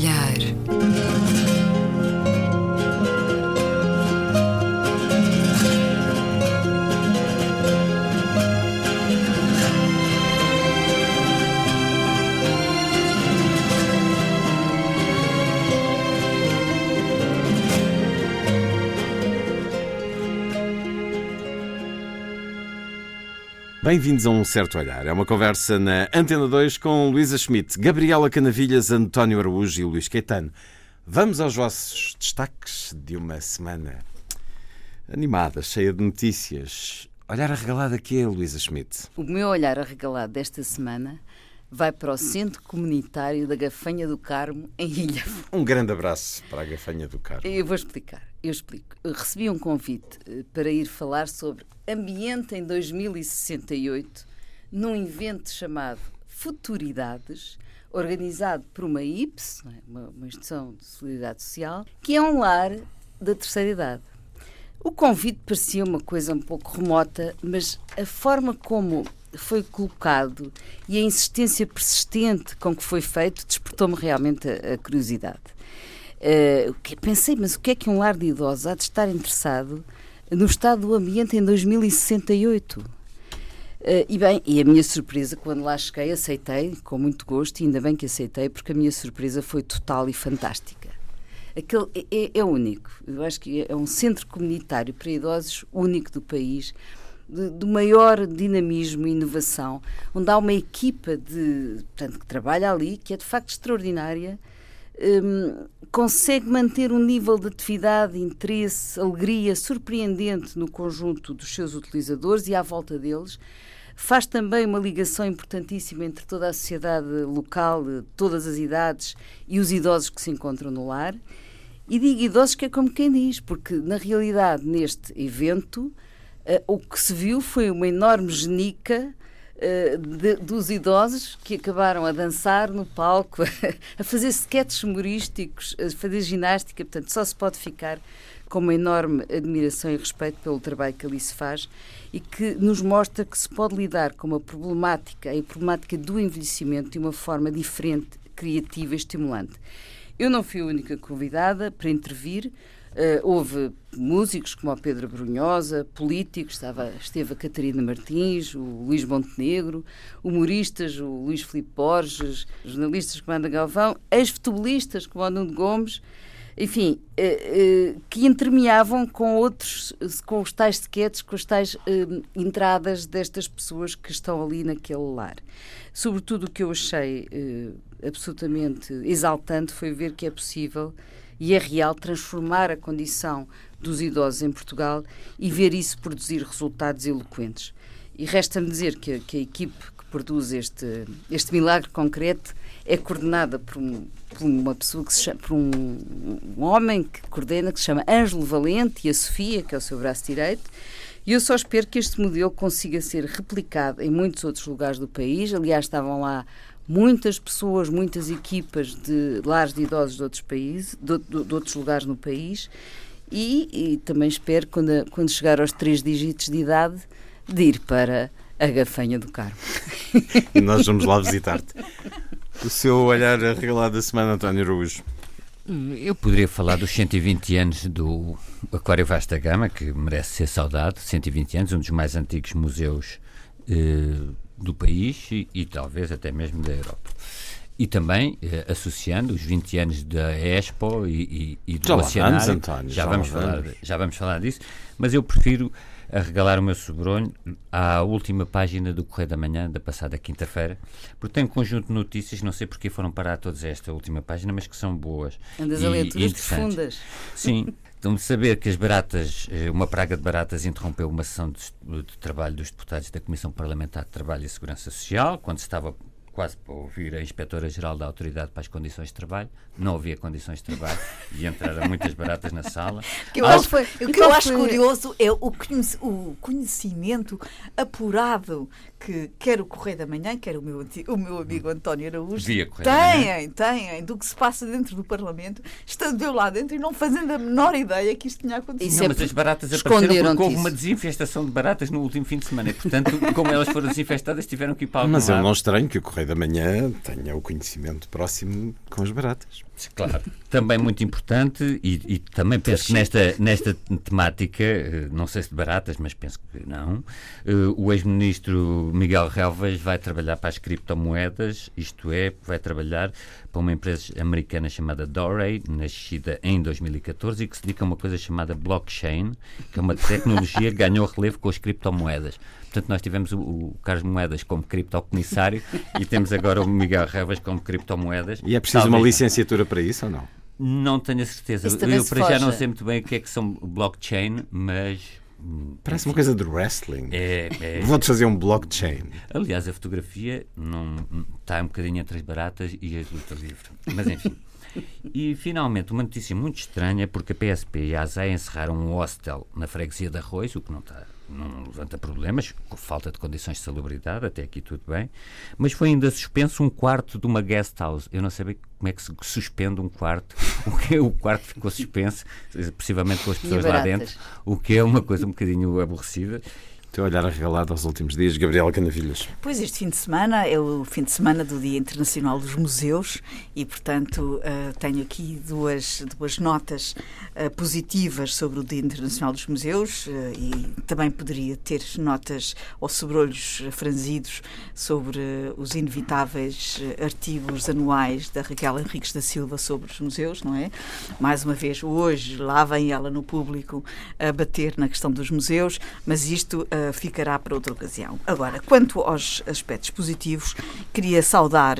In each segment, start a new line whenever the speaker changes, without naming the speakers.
olhar.
Bem-vindos a um certo olhar. É uma conversa na Antena 2 com Luísa Schmidt, Gabriela Canavilhas, António Araújo e Luís Caetano. Vamos aos vossos destaques de uma semana animada, cheia de notícias. Olhar arregalado aqui é Luísa Schmidt.
O meu olhar arregalado desta semana vai para o Centro Comunitário da Gafanha do Carmo, em Ilha.
Um grande abraço para a Gafanha do Carmo.
Eu vou explicar. Eu explico. Eu recebi um convite eh, para ir falar sobre ambiente em 2068 num evento chamado Futuridades, organizado por uma IPS, é? uma, instituição de solidariedade social, que é um lar da terceira idade. O convite parecia uma coisa um pouco remota, mas a forma como foi colocado e a insistência persistente com que foi feito despertou-me realmente a, a curiosidade. Uh, pensei, mas o que é que um lar de idosos há de estar interessado no estado do ambiente em 2068? Uh, eh, e bem, e a minha surpresa, quando lá cheguei, aceitei com muito gosto, e ainda bem que aceitei, porque a minha surpresa foi total e fantástica. Aquele é, é, é único. Eu acho que é um centro comunitário para idosos único do país do maior dinamismo e inovação, onde há uma equipa de, portanto, que trabalha ali, que é de facto extraordinária, um, consegue manter um nível de atividade, interesse, alegria surpreendente no conjunto dos seus utilizadores e à volta deles. Faz também uma ligação importantíssima entre toda a sociedade local, todas as idades e os idosos que se encontram no lar. E digo idosos que é como quem diz, porque na realidade neste evento Uh, o que se viu foi uma enorme genica de, dos idosos que acabaram a dançar no palco, a fazer sketches humorísticos, a fazer ginástica. Portanto, só se pode ficar com uma enorme admiração e respeito pelo trabalho que ali se faz e que nos mostra que se pode lidar com uma problemática, a problemática do envelhecimento, de uma forma diferente, criativa e estimulante. Eu não fui a única convidada para intervir. Uh, houve músicos como o Pedro Brunhosa, políticos, estava, esteve a Catarina Martins, o Luís Montenegro, humoristas, o Luís Filipe Borges, jornalistas como Ana Galvão, ex-futebolistas como o Nuno Gomes, enfim, uh, uh, que entremeavam com outros, com os tais sketches, com as tais entradas destas pessoas que estão ali naquele lar. Sobretudo o que eu achei absolutamente exaltante foi ver que é possível e é real transformar a condição dos idosos em Portugal e ver isso produzir resultados eloquentes. E resta-me dizer que, que, a equipe que produz este, este milagre concreto é coordenada por, um, por uma pessoa que se chama, por um, um, homem que coordena, que se chama Ângelo Valente e a Sofia, que é o seu braço direito. E eu só espero que este modelo consiga ser replicado em muitos outros lugares do país. Aliás, estavam lá muitas pessoas, muitas equipas de lares de idosos de outros países, de, de, de outros lugares no país, e, e, também espero, quando, quando chegar aos três dígitos de idade, de ir para a Gafanha do Carmo.
Nós vamos lá visitar-te. O seu olhar regalado da semana, António Araújo.
Eu poderia falar dos 120 anos do Aquário Vasta Gama, que merece ser saudado. 120 anos, um dos mais antigos museus eh, do país e, e, talvez até mesmo da Europa. E também eh, associando os 20 anos da Expo e, e, e do
já
Oceanário.
António,
já,
já
vamos falar, já vamos falar disso, mas eu prefiro regalar o meu sobronho à última página do Correio da Manhã da passada quinta-feira, porque tem um conjunto de notícias, não sei porque foram parar todas esta última página, mas que são boas.
Andas e, a leituras profundas.
Sim, Então, de saber que as baratas, eh, uma praga de baratas interrompeu uma sessão de, de, trabalho dos deputados da Comissão Parlamentar de Trabalho e Segurança Social, quando estava quase para ouvir a Inspetora-Geral da Autoridade para as Condições de Trabalho. Não havia condições de trabalho e entraram muitas baratas na sala.
Que eu acho, foi, o que eu acho curioso é o conhecimento apurado que quer o Correio da Manhã, quer o meu, o meu amigo António Araújo, têm, têm do que se passa dentro do Parlamento, estando eu lá dentro e não fazendo a menor ideia que isto tinha acontecido.
Não, é mas as baratas apareceram porque houve uma desinfestação de baratas no último fim de semana e, portanto, como elas foram desinfestadas, tiveram que ir para algum
Mas
lado.
eu não estranho que o Correio da Manhã tenha o conhecimento próximo com as baratas.
Claro, também muito importante e, e também penso que nesta, nesta temática, eh, não sei se de baratas, mas penso que não, eh, o ex-ministro Miguel Relvas vai trabalhar para as criptomoedas, isto é, vai trabalhar para uma empresa americana chamada Dorey, nascida em 2014 e que se dedica a uma coisa chamada blockchain, que é uma tecnologia que ganhou relevo com as criptomoedas. Portanto, nós tivemos o, o Carlos Moedas como criptocomissário e temos agora o Miguel Revas como criptomoedas.
E é preciso Talvez... uma licenciatura para isso ou não?
Não tenho a certeza. Eu para já não sei muito bem o que é que são blockchain, mas
hum, Parece uma coisa de wrestling. É, é. Vou-te fazer um blockchain.
Aliás, a fotografia não está um bocadinho entre as baratas e as lutas livre. Mas enfim. e finalmente, uma notícia muito estranha, porque a PSP e a ASAI encerraram um hostel na freguesia de Arroz, o que não está não levanta problemas, com falta de condições de salubridade, até aqui tudo bem, mas foi ainda suspenso um quarto de uma guest house. Eu não sabia como é que se suspende um quarto, o que o quarto ficou suspenso, possivelmente com as pessoas lá dentro, o que é uma coisa um bocadinho aborrecida.
Teu olhar arregalado aos últimos dias, Gabriela Canavilhas.
Pois, este fim de semana é o fim de semana do Dia Internacional dos Museus e, portanto, uh, tenho aqui duas, duas notas uh, positivas sobre o Dia Internacional dos Museus uh, e também poderia ter notas ou sobrolhos franzidos sobre os inevitáveis artigos anuais da Raquel Henriques da Silva sobre os museus, não é? Mais uma vez, hoje, lá vem ela no público a bater na questão dos museus, mas isto ficará para outra ocasião. Agora, quanto aos aspectos positivos, queria saudar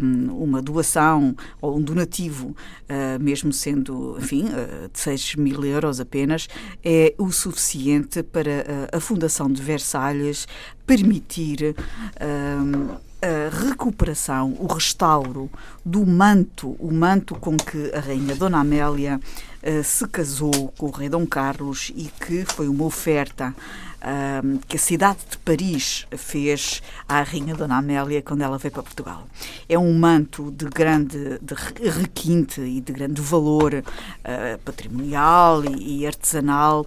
um, uma doação ou um donativo, uh, mesmo sendo, enfim, uh, de 6 mil euros apenas, é o suficiente para a Fundação de Versalhes permitir hum, a recuperação, o restauro do manto, o manto com que a rainha Dona Amélia uh, se casou com o rei Dom Carlos e que foi uma oferta uh, que a cidade de Paris fez à Rainha Dona Amélia quando ela veio para Portugal. É um manto de grande de requinte e de grande valor uh, patrimonial e, e artesanal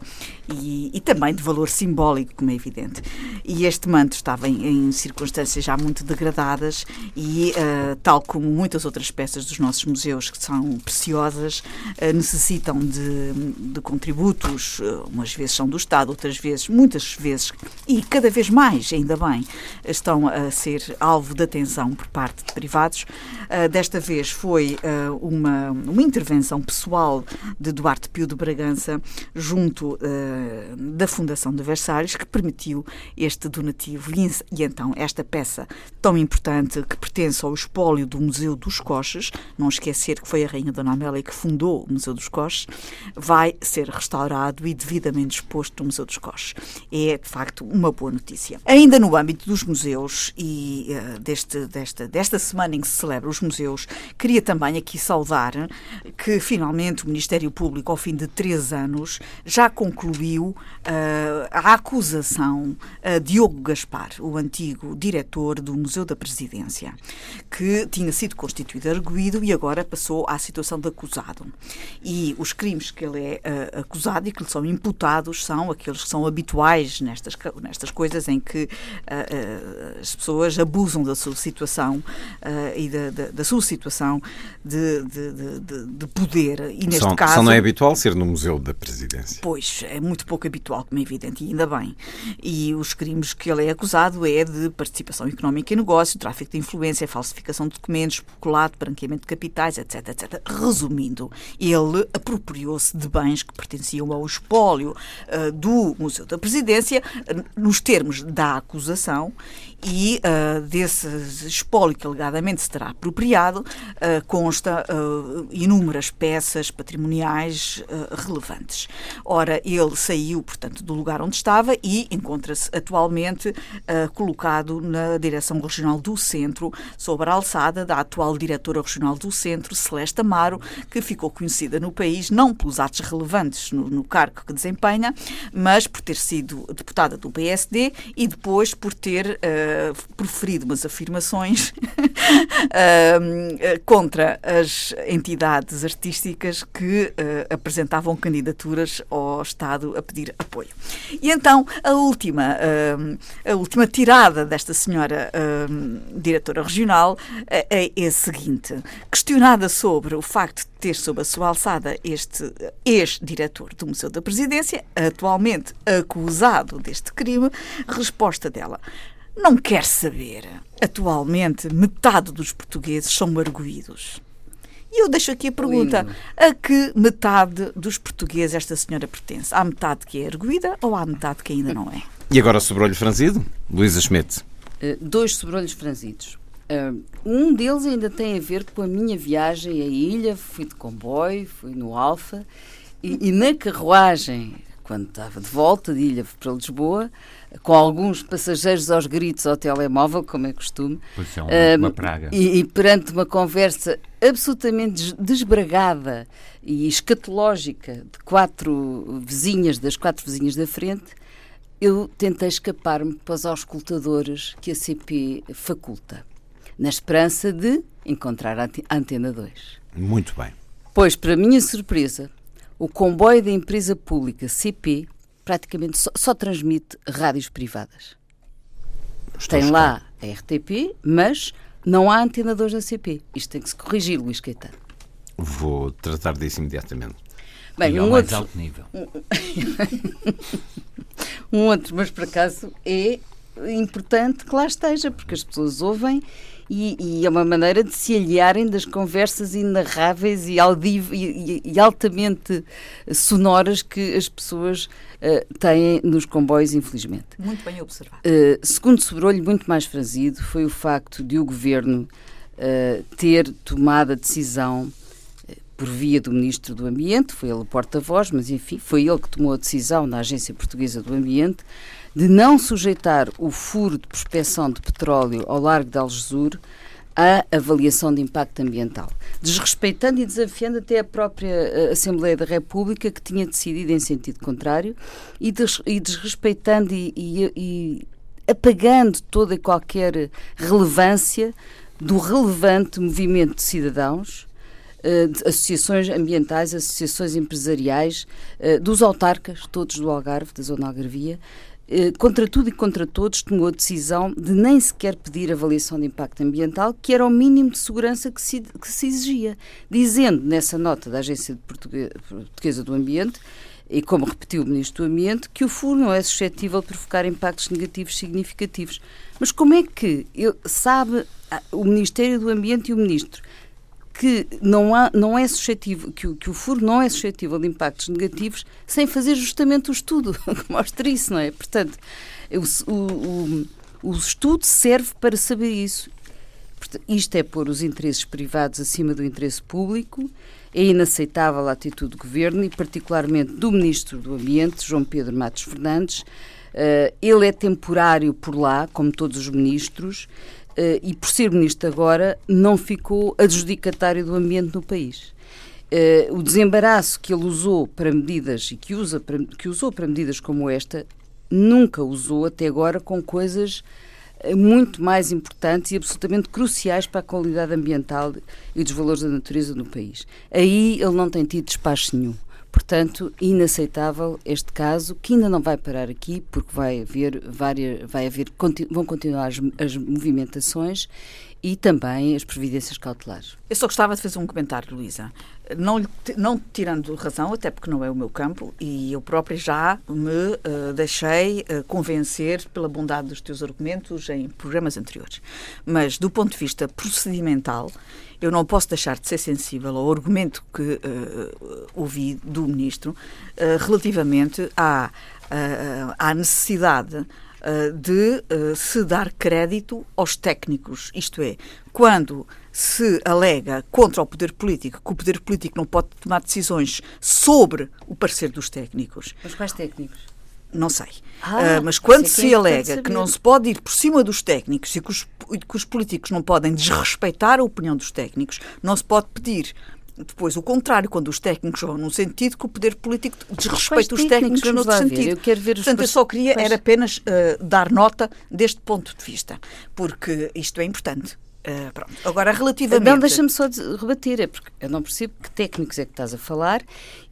e, e, também de valor simbólico, como é evidente. E este manto estava em, em circunstâncias já muito degradadas e, uh, tal como muitas outras peças dos nossos museus que são preciosas, uh, necessitam de, de contributos, umas vezes são do Estado, outras vezes, muitas vezes, e cada vez mais, ainda bem, estão a ser alvo de atenção por parte de privados. desta vez foi uma, uma intervenção pessoal de Duarte Pio de Bragança junto da Fundação de Versalhes que permitiu este donativo e, e, então esta peça tão importante que pertence ao espólio do Museu dos Coches, não esquecer que foi a Rainha Dona Amélia que fundou o Museu dos Coches, vai ser restaurado e devidamente exposto no Museu dos Coches. É, de facto, uma boa notícia. Ainda no âmbito dos museus e uh, deste, desta, desta semana em que se celebra os museus, queria também aqui saudar que, finalmente, o Ministério Público, ao fim de três anos, já concluiu uh, a acusação a Diogo Gaspar, o antigo diretor do Museu da Presidência, que tinha sido constituído arguído e agora passou à situação de acusado. E os crimes que ele é uh, acusado e que lhe são imputados são aqueles que são habituais nestas, nestas coisas em que uh, as pessoas abusam da sua situação e da, da, da, sua situação de, de, de, de poder. E neste
só,
caso.
Só não é habitual ser no Museu da Presidência.
Pois, é muito muito pouco habitual, como é evidente, e ainda bem. E os crimes que ele é acusado é de participação económica em negócio, tráfico de influência, falsificação de documentos, peculato, branqueamento de capitais, etc, etc. Resumindo, ele apropriou-se de bens que pertenciam ao espólio uh, do Museu da Presidência, uh, nos termos da acusação, e uh, desse espólio que alegadamente se terá apropriado, uh, consta uh, inúmeras peças patrimoniais relevantes. Ora, ele saiu, portanto, do lugar onde estava e encontra-se atualmente colocado na Direção Regional do Centro, sob a alçada da atual Diretora Regional do Centro, Celeste Amaro, que ficou conhecida no país não pelos atos relevantes no, no cargo que desempenha, mas por ter sido deputada do PSD e depois por ter uh, proferido umas afirmações uh, contra as entidades artísticas que uh, apresentavam candidaturas ao Estado a pedir apoio. E então a última, uh, a última tirada desta senhora uh, diretora regional é, é a seguinte: questionada sobre o facto ter sob a sua alçada este ex-diretor do Museu da Presidência, atualmente acusado deste crime, resposta dela. Não quer saber. Atualmente, metade dos portugueses são arguídos. E eu deixo aqui a pergunta: Lindo. a que metade dos portugueses esta senhora pertence? Há metade que é erguida ou há metade que ainda não é?
E agora o sobrolho franzido? Luísa Schmidt.
Uh, dois sobrolhos franzidos. Uh, um deles ainda tem a ver com a minha viagem à ilha. Fui de comboio, fui no Alfa e, e na carruagem, quando estava de volta de ilha para Lisboa, com alguns passageiros aos gritos ao telemóvel, como é costume.
Pois é, uma, uh, uma praga.
E, e, perante uma conversa absolutamente desbragada e escatológica de quatro vizinhas, das quatro vizinhas da frente, eu tentei escapar-me para os auscultadores que a CP faculta, na esperança de encontrar a Antena 2.
Muito bem.
Pois, para minha surpresa, o comboio da empresa pública CP praticamente só, só transmite rádios privadas. Estou Tem lá a RTP, mas não há antena 2 da CP. Isto tem que se corrigir, Luís Caetano.
Vou tratar disso imediatamente.
Bem, e um outro, alto nível.
um outro, mas por acaso é importante que lá esteja, porque as pessoas ouvem e, e, é uma maneira de se aliarem das conversas inarráveis e, audiv, e, e altamente sonoras que as pessoas uh, têm nos comboios, infelizmente.
Muito bem observado.
Uh, segundo sobrolho, muito mais frazido, foi o facto de o governo uh, ter tomado a decisão por via do Ministro do Ambiente, foi ele o porta-voz, mas enfim, foi ele que tomou a decisão na Agência Portuguesa do Ambiente de não sujeitar o furo de prospecção de petróleo ao largo de Algesur à avaliação de impacto ambiental, desrespeitando e desafiando até a própria eh, Assembleia da República, que tinha decidido em sentido contrário, e, des, e desrespeitando e, e, e apagando toda e qualquer relevância do relevante movimento de cidadãos de associações ambientais, associações empresariais, eh, dos autarcas, todos do Algarve, da zona algarvia, eh, contra tudo e contra todos, tomou a decisão de nem sequer pedir avaliação de impacto ambiental, que era o mínimo de segurança que se, que se exigia, dizendo nessa nota da Agência Portuguesa do Ambiente, e como repetiu o Ministro do Ambiente, que o furo não é suscetível de provocar impactos negativos significativos. Mas como é que eu, sabe o Ministério do Ambiente e o Ministro que não, há, não é suscetível, que o, que o furo não é suscetível de impactos negativos sem fazer justamente o estudo que mostra isso, não é? Portanto, o, o, o estudo serve para saber isso. Isto é pôr os interesses privados acima do interesse público. É inaceitável a atitude do governo e, particularmente, do Ministro do Ambiente, João Pedro Matos Fernandes. Uh, ele é temporário por lá, como todos os ministros. Uh, e por ser ministro agora, não ficou adjudicatário do ambiente no país. Uh, o desembaraço que ele usou para medidas e que, usa para, que usou para medidas como esta, nunca usou até agora com coisas eh, muito mais importantes e absolutamente cruciais para a qualidade ambiental e dos valores da natureza no país. Aí ele não tem tido despacho nenhum. Portanto, inaceitável este caso, que ainda não vai parar aqui, porque vai haver várias, vai haver, vão continuar as, as movimentações e também as previdências cautelares.
Eu só gostava de fazer um comentário, Luísa. Não, não tirando razão, até porque não é o meu campo, e eu própria já me uh, deixei uh, convencer pela bondade dos teus argumentos em programas anteriores. Mas, do ponto de vista procedimental, eu não posso deixar de ser sensível ao argumento que uh, ouvi do Ministro uh, relativamente à, uh, à necessidade de se dar crédito aos técnicos. Isto é, quando se alega contra o poder político que o poder político não pode tomar decisões sobre o parecer dos técnicos.
Mas quais técnicos?
Não sei. Ah, uh, mas quando se alega que não se pode ir por cima dos técnicos e que os, que os políticos não podem desrespeitar a opinião dos técnicos, não se pode pedir depois o contrário, quando os técnicos vão num sentido que o poder político desrespeita os técnicos no outro sentido.
Eu quero ver os
Portanto, eu só queria era apenas uh, dar nota deste ponto de vista, porque isto é importante. Uh, pronto. Agora, relativamente.
Não, deixa-me só rebater, é porque eu não percebo que técnicos é que estás a falar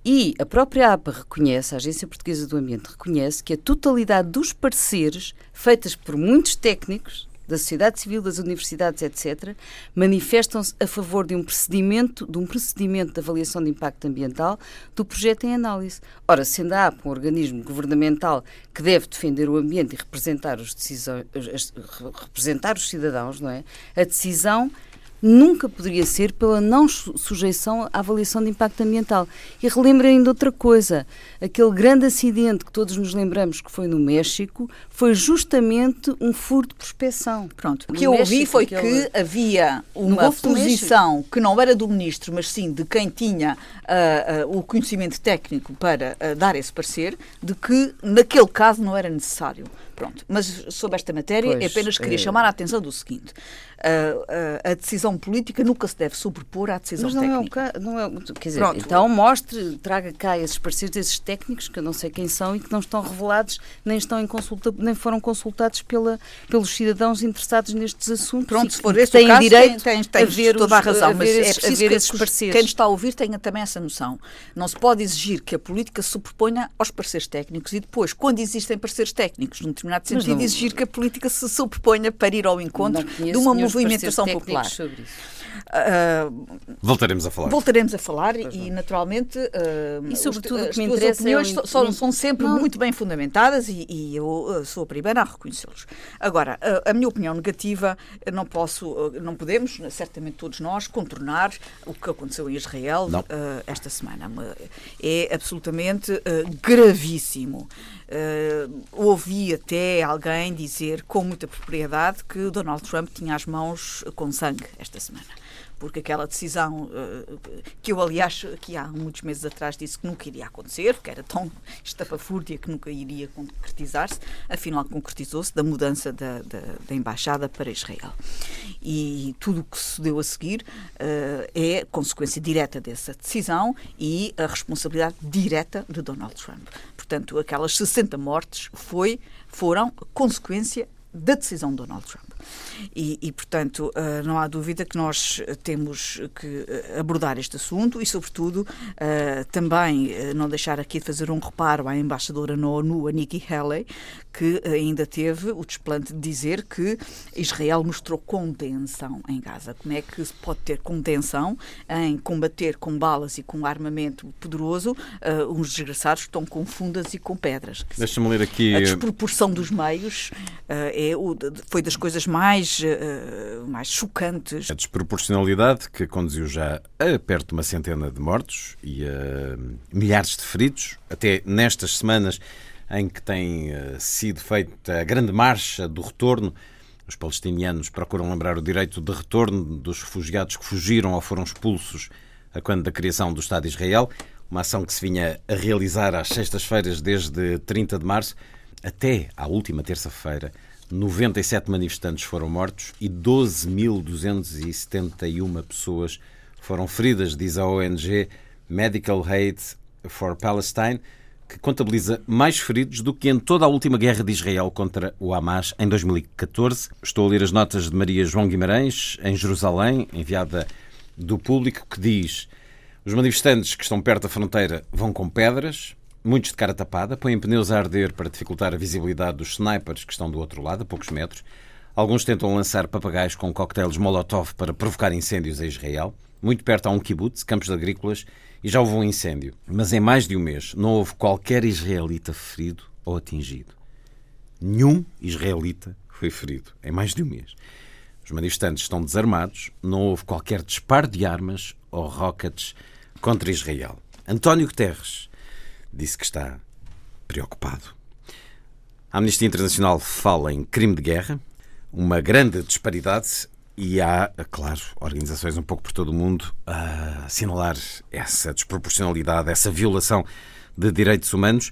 e a própria APA reconhece, a Agência Portuguesa do Ambiente reconhece que a totalidade dos pareceres feitas por muitos técnicos da sociedade civil, das universidades, etc., manifestam-se a favor de um procedimento, de um procedimento de avaliação de impacto ambiental do projeto em análise. Ora, sendo a APA um organismo governamental que deve defender o ambiente e representar os, decisões, representar os cidadãos, não é? A decisão nunca poderia ser pela não sujeição à avaliação de impacto ambiental. E relembro ainda outra coisa: aquele grande acidente que todos nos lembramos que foi no México foi justamente um furo de prospeção.
Pronto. O que eu ouvi foi aquele... que havia uma posição que não era do ministro, mas sim de quem tinha uh, uh, o conhecimento técnico para uh, dar esse parecer, de que naquele caso não era necessário. Pronto. Mas sobre esta matéria, pois, apenas queria é... chamar a atenção do seguinte: a, a, decisão política nunca se deve sobrepor à decisão
Mas não
técnica.
É o, não é, quer dizer, Pronto. então mostre, traga cá esses pareceres desses técnicos, que eu não sei quem são e que não estão revelados, nem, estão em consulta, nem foram consultados pela, pelos cidadãos interessados nestes assuntos.
Pronto, se for esse têm o caso, direito tens, tens, a ver toda os, a razão, mas é preciso ver que esses pareceres. quem está a ouvir tenha também essa noção. Não se pode exigir que a política se sobreponha aos pareceres técnicos e depois, quando existem pareceres técnicos, num determinado sentido, não, exigir que a política se sobreponha para ir ao encontro de uma movimentação popular. Sobre isso.
Uh, voltaremos a falar.
Voltaremos a falar e, naturalmente, uh,
e sobretudo as, o que me interessa opiniões
é são, são, sempre não. muito bem fundamentadas e, e eu sou a primeira a reconhecê-los. Agora, a, a minha opinião negativa, não posso, não podemos, certamente todos nós, contornar o que aconteceu em Israel uh, esta semana. É absolutamente gravíssimo. Uh, ouvi até alguém dizer com muita propriedade que Donald Trump tinha as mãos com sangue esta semana porque aquela decisão uh, que eu, aliás, que há muitos meses atrás disse que nunca iria acontecer, porque era tão estapafúrdia que nunca iria concretizar-se, afinal concretizou-se da mudança da, da, da, embaixada para Israel. E tudo o que se deu a seguir uh, é consequência direta dessa decisão e a responsabilidade direta de Donald Trump. Portanto, aquelas 60 mortes foi, foram consequência da decisão de Donald Trump. E, e, portanto, uh, não há dúvida que nós temos que eh, abordar este assunto e, sobretudo, uh, também uh, não deixar aqui de fazer um reparo à embaixadora na ONU, a Nikki Haley, que ainda teve o desplante de dizer que Israel mostrou contenção em Gaza. Como é que se pode ter contenção em combater com balas e com armamento poderoso uns desgraçados que estão com fundas e com pedras?
Deixa-me ler aqui.
A desproporção dos meios é, foi das coisas mais, uh, mais chocantes.
A desproporcionalidade que conduziu já a perto de uma centena de mortos e a milhares de feridos, até nestas semanas em que tem uh, sido feita a grande marcha do retorno. Os palestinianos procuram lembrar o direito de retorno dos refugiados que fugiram ou foram expulsos a quando da criação do Estado de Israel, uma ação que se vinha a realizar às sextas-feiras desde 30 de março até à última terça-feira. 97 manifestantes foram mortos e 12.271 pessoas foram feridas, diz a ONG Medical Aid for Palestine, que contabiliza mais feridos do que em toda a última guerra de Israel contra o Hamas em 2014. Estou a ler as notas de Maria João Guimarães, em Jerusalém, enviada do público, que diz: Os manifestantes que estão perto da fronteira vão com pedras, muitos de cara tapada, põem pneus a arder para dificultar a visibilidade dos snipers que estão do outro lado, a poucos metros. Alguns tentam lançar papagaios com coquetéis Molotov para provocar incêndios em Israel. Muito perto há um kibbutz, campos agrícolas, e já houve um incêndio. Mas em mais de um mês não houve qualquer israelita ferido ou atingido. Nenhum israelita foi ferido em mais de um mês. Os manifestantes estão desarmados, não houve qualquer disparo de armas ou rockets contra Israel. António Guterres disse que está preocupado. A Amnistia Internacional fala em crime de guerra, uma grande disparidade e há, claro, organizações um pouco por todo o mundo a assinalar essa desproporcionalidade, essa violação de direitos humanos,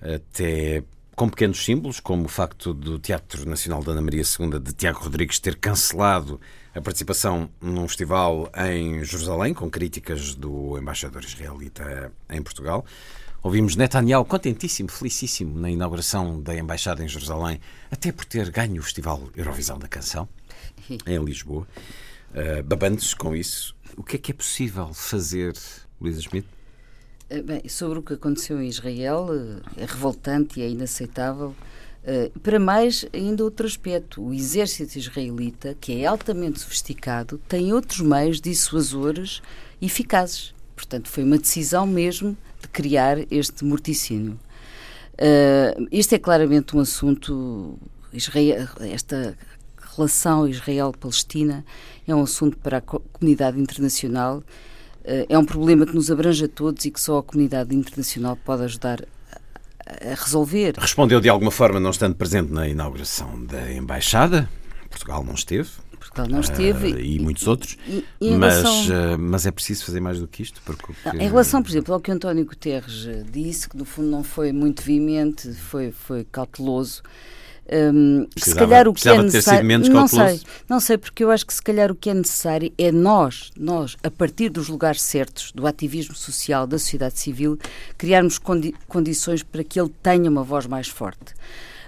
até com pequenos símbolos, como o facto do Teatro Nacional da Ana Maria II de Tiago Rodrigues ter cancelado a participação num festival em Jerusalém, com críticas do embaixador israelita em Portugal. Ouvimos Netanyahu contentíssimo, felicíssimo na inauguração da Embaixada em Jerusalém, até por ter ganho o Festival Eurovisão da Canção. em Lisboa, uh, babando-se com isso. O que é que é possível fazer, Luísa Schmidt?
Bem, sobre o que aconteceu em Israel, é revoltante e é inaceitável. Uh, para mais, ainda outro aspecto: o exército israelita, que é altamente sofisticado, tem outros meios dissuasores eficazes. Portanto, foi uma decisão mesmo criar este morticínio. Uh, este é claramente um assunto. Israel, esta relação Israel-Palestina é um assunto para a comunidade internacional. Uh, é um problema que nos abrange a todos e que só a comunidade internacional pode ajudar a resolver.
Respondeu de alguma forma, não estando presente na inauguração da embaixada. Portugal não esteve.
Portugal não esteve.
Uh, e, muitos outros. E, e mas, relação... uh, mas é preciso fazer mais do que isto. Porque...
Não, em relação, por exemplo, ao que António Guterres disse, que no fundo não foi muito veemente, foi, foi cauteloso. Um, se calhar o que é necessário. não sei, não sei, porque eu acho que se calhar o que é necessário é nós, nós, a partir dos lugares certos, do ativismo social, da sociedade civil, criarmos condi condições para que ele tenha uma voz mais forte.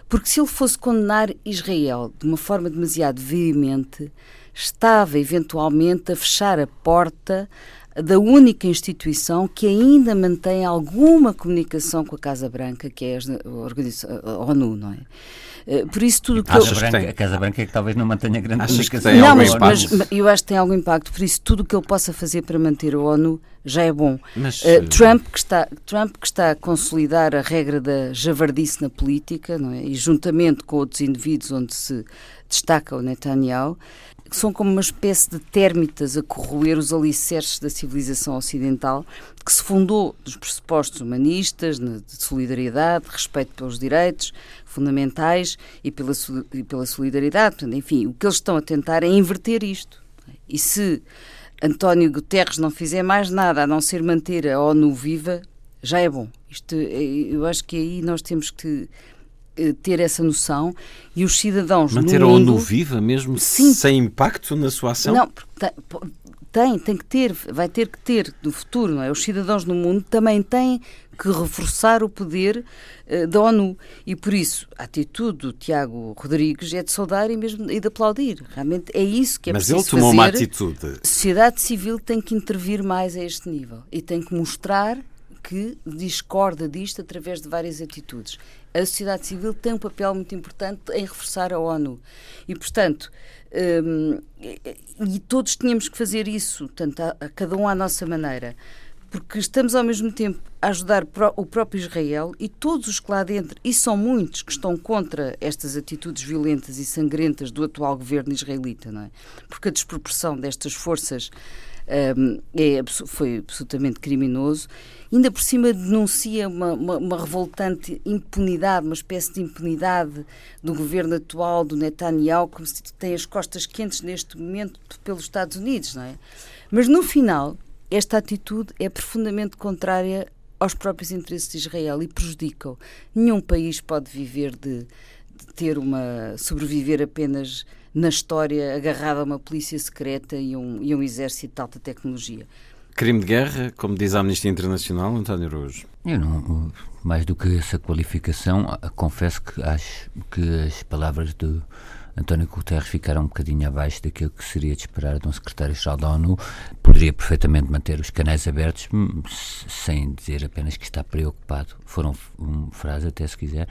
Porque se ele fosse condenar Israel de uma forma demasiado veemente, estava eventualmente a fechar a porta da única instituição que ainda mantém alguma comunicação com a Casa Branca, que é a, ONU, não é? Eh, por isso tudo que,
eu... Branca, a Casa Branca é que talvez não mantenha grande
Achas comunicação. não,
mas, mas, eu acho que tem algum impacto. Por isso tudo o que ele possa fazer para manter a ONU já é bom. Mas, uh, Trump, que está, Trump que está a consolidar a regra da javardice na política, não é? e juntamente com outros indivíduos onde se destaca o Netanyahu, que são como uma espécie de térmitas a corroer os alicerces da civilização ocidental, que se fundou dos pressupostos humanistas, de solidariedade, de respeito pelos direitos fundamentais e pela, e pela solidariedade. Portanto, enfim, o que eles estão a tentar é inverter isto. E se António Guterres não fizer mais nada a não ser manter a ONU viva, já é bom. Isto, eu acho que aí nós temos que eh, ter essa noção e os cidadãos
manter
no
a
mundo,
ONU viva mesmo sim, sem impacto na sua ação
não tem tem que ter vai ter que ter no futuro não é os cidadãos no mundo também têm que reforçar o poder uh, da ONU e por isso a atitude do Tiago Rodrigues é de saudar e mesmo e de aplaudir realmente é isso que é
mas
preciso
ele tomou
fazer.
uma atitude
a sociedade civil tem que intervir mais a este nível e tem que mostrar que discorda disto através de várias atitudes. A sociedade civil tem um papel muito importante em reforçar a ONU. E, portanto, um, e, todos tínhamos que fazer isso, portanto, a, a, cada um à nossa maneira. Porque estamos ao mesmo tempo a ajudar o próprio Israel e todos os que lá dentro, e são muitos que estão contra estas atitudes violentas e sangrentas do atual governo israelita, não é? Porque a desproporção destas forças um, é, foi absolutamente criminoso. Ainda por cima denuncia uma, uma, uma, revoltante impunidade, uma espécie de impunidade do governo atual, do Netanyahu, como se tem as costas quentes neste momento pelos Estados Unidos, não é? Mas no final, esta atitude é profundamente contrária aos próprios interesses de Israel e prejudica-o. Nenhum país pode viver de, de ter uma. sobreviver apenas na história agarrado a uma polícia secreta e um, e um exército de alta tecnologia.
Crime de guerra, como diz a Amnistia Internacional, António Araújo?
Eu não, mais do que essa qualificação, confesso que acho que as palavras de António Guterres ficaram um bocadinho abaixo daquilo que seria de esperar de um secretário-geral da ONU. Poderia perfeitamente manter os canais abertos, hum, sem dizer apenas que está preocupado. Foram uma frase, até se quiser,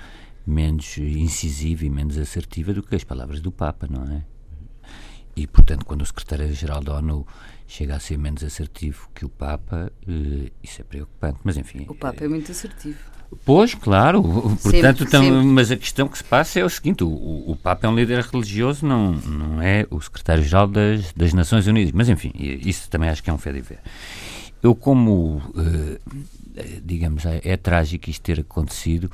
menos incisiva e menos assertiva do que as palavras do Papa, não é? E, portanto, quando o secretário-geral da ONU chega a ser menos assertivo que o Papa, uh, isso é preocupante. Mas, enfim.
O Papa é, é muito assertivo.
Pois, claro. Portanto, sempre, tam, sempre. mas a questão que se passa é o seguinte: o, o, Papa é um líder religioso, não, não é o secretário-geral das, das Nações Unidas. Mas, enfim, isso também acho que é um fé de ver. Eu, como, uh, digamos, é, é trágico isto ter acontecido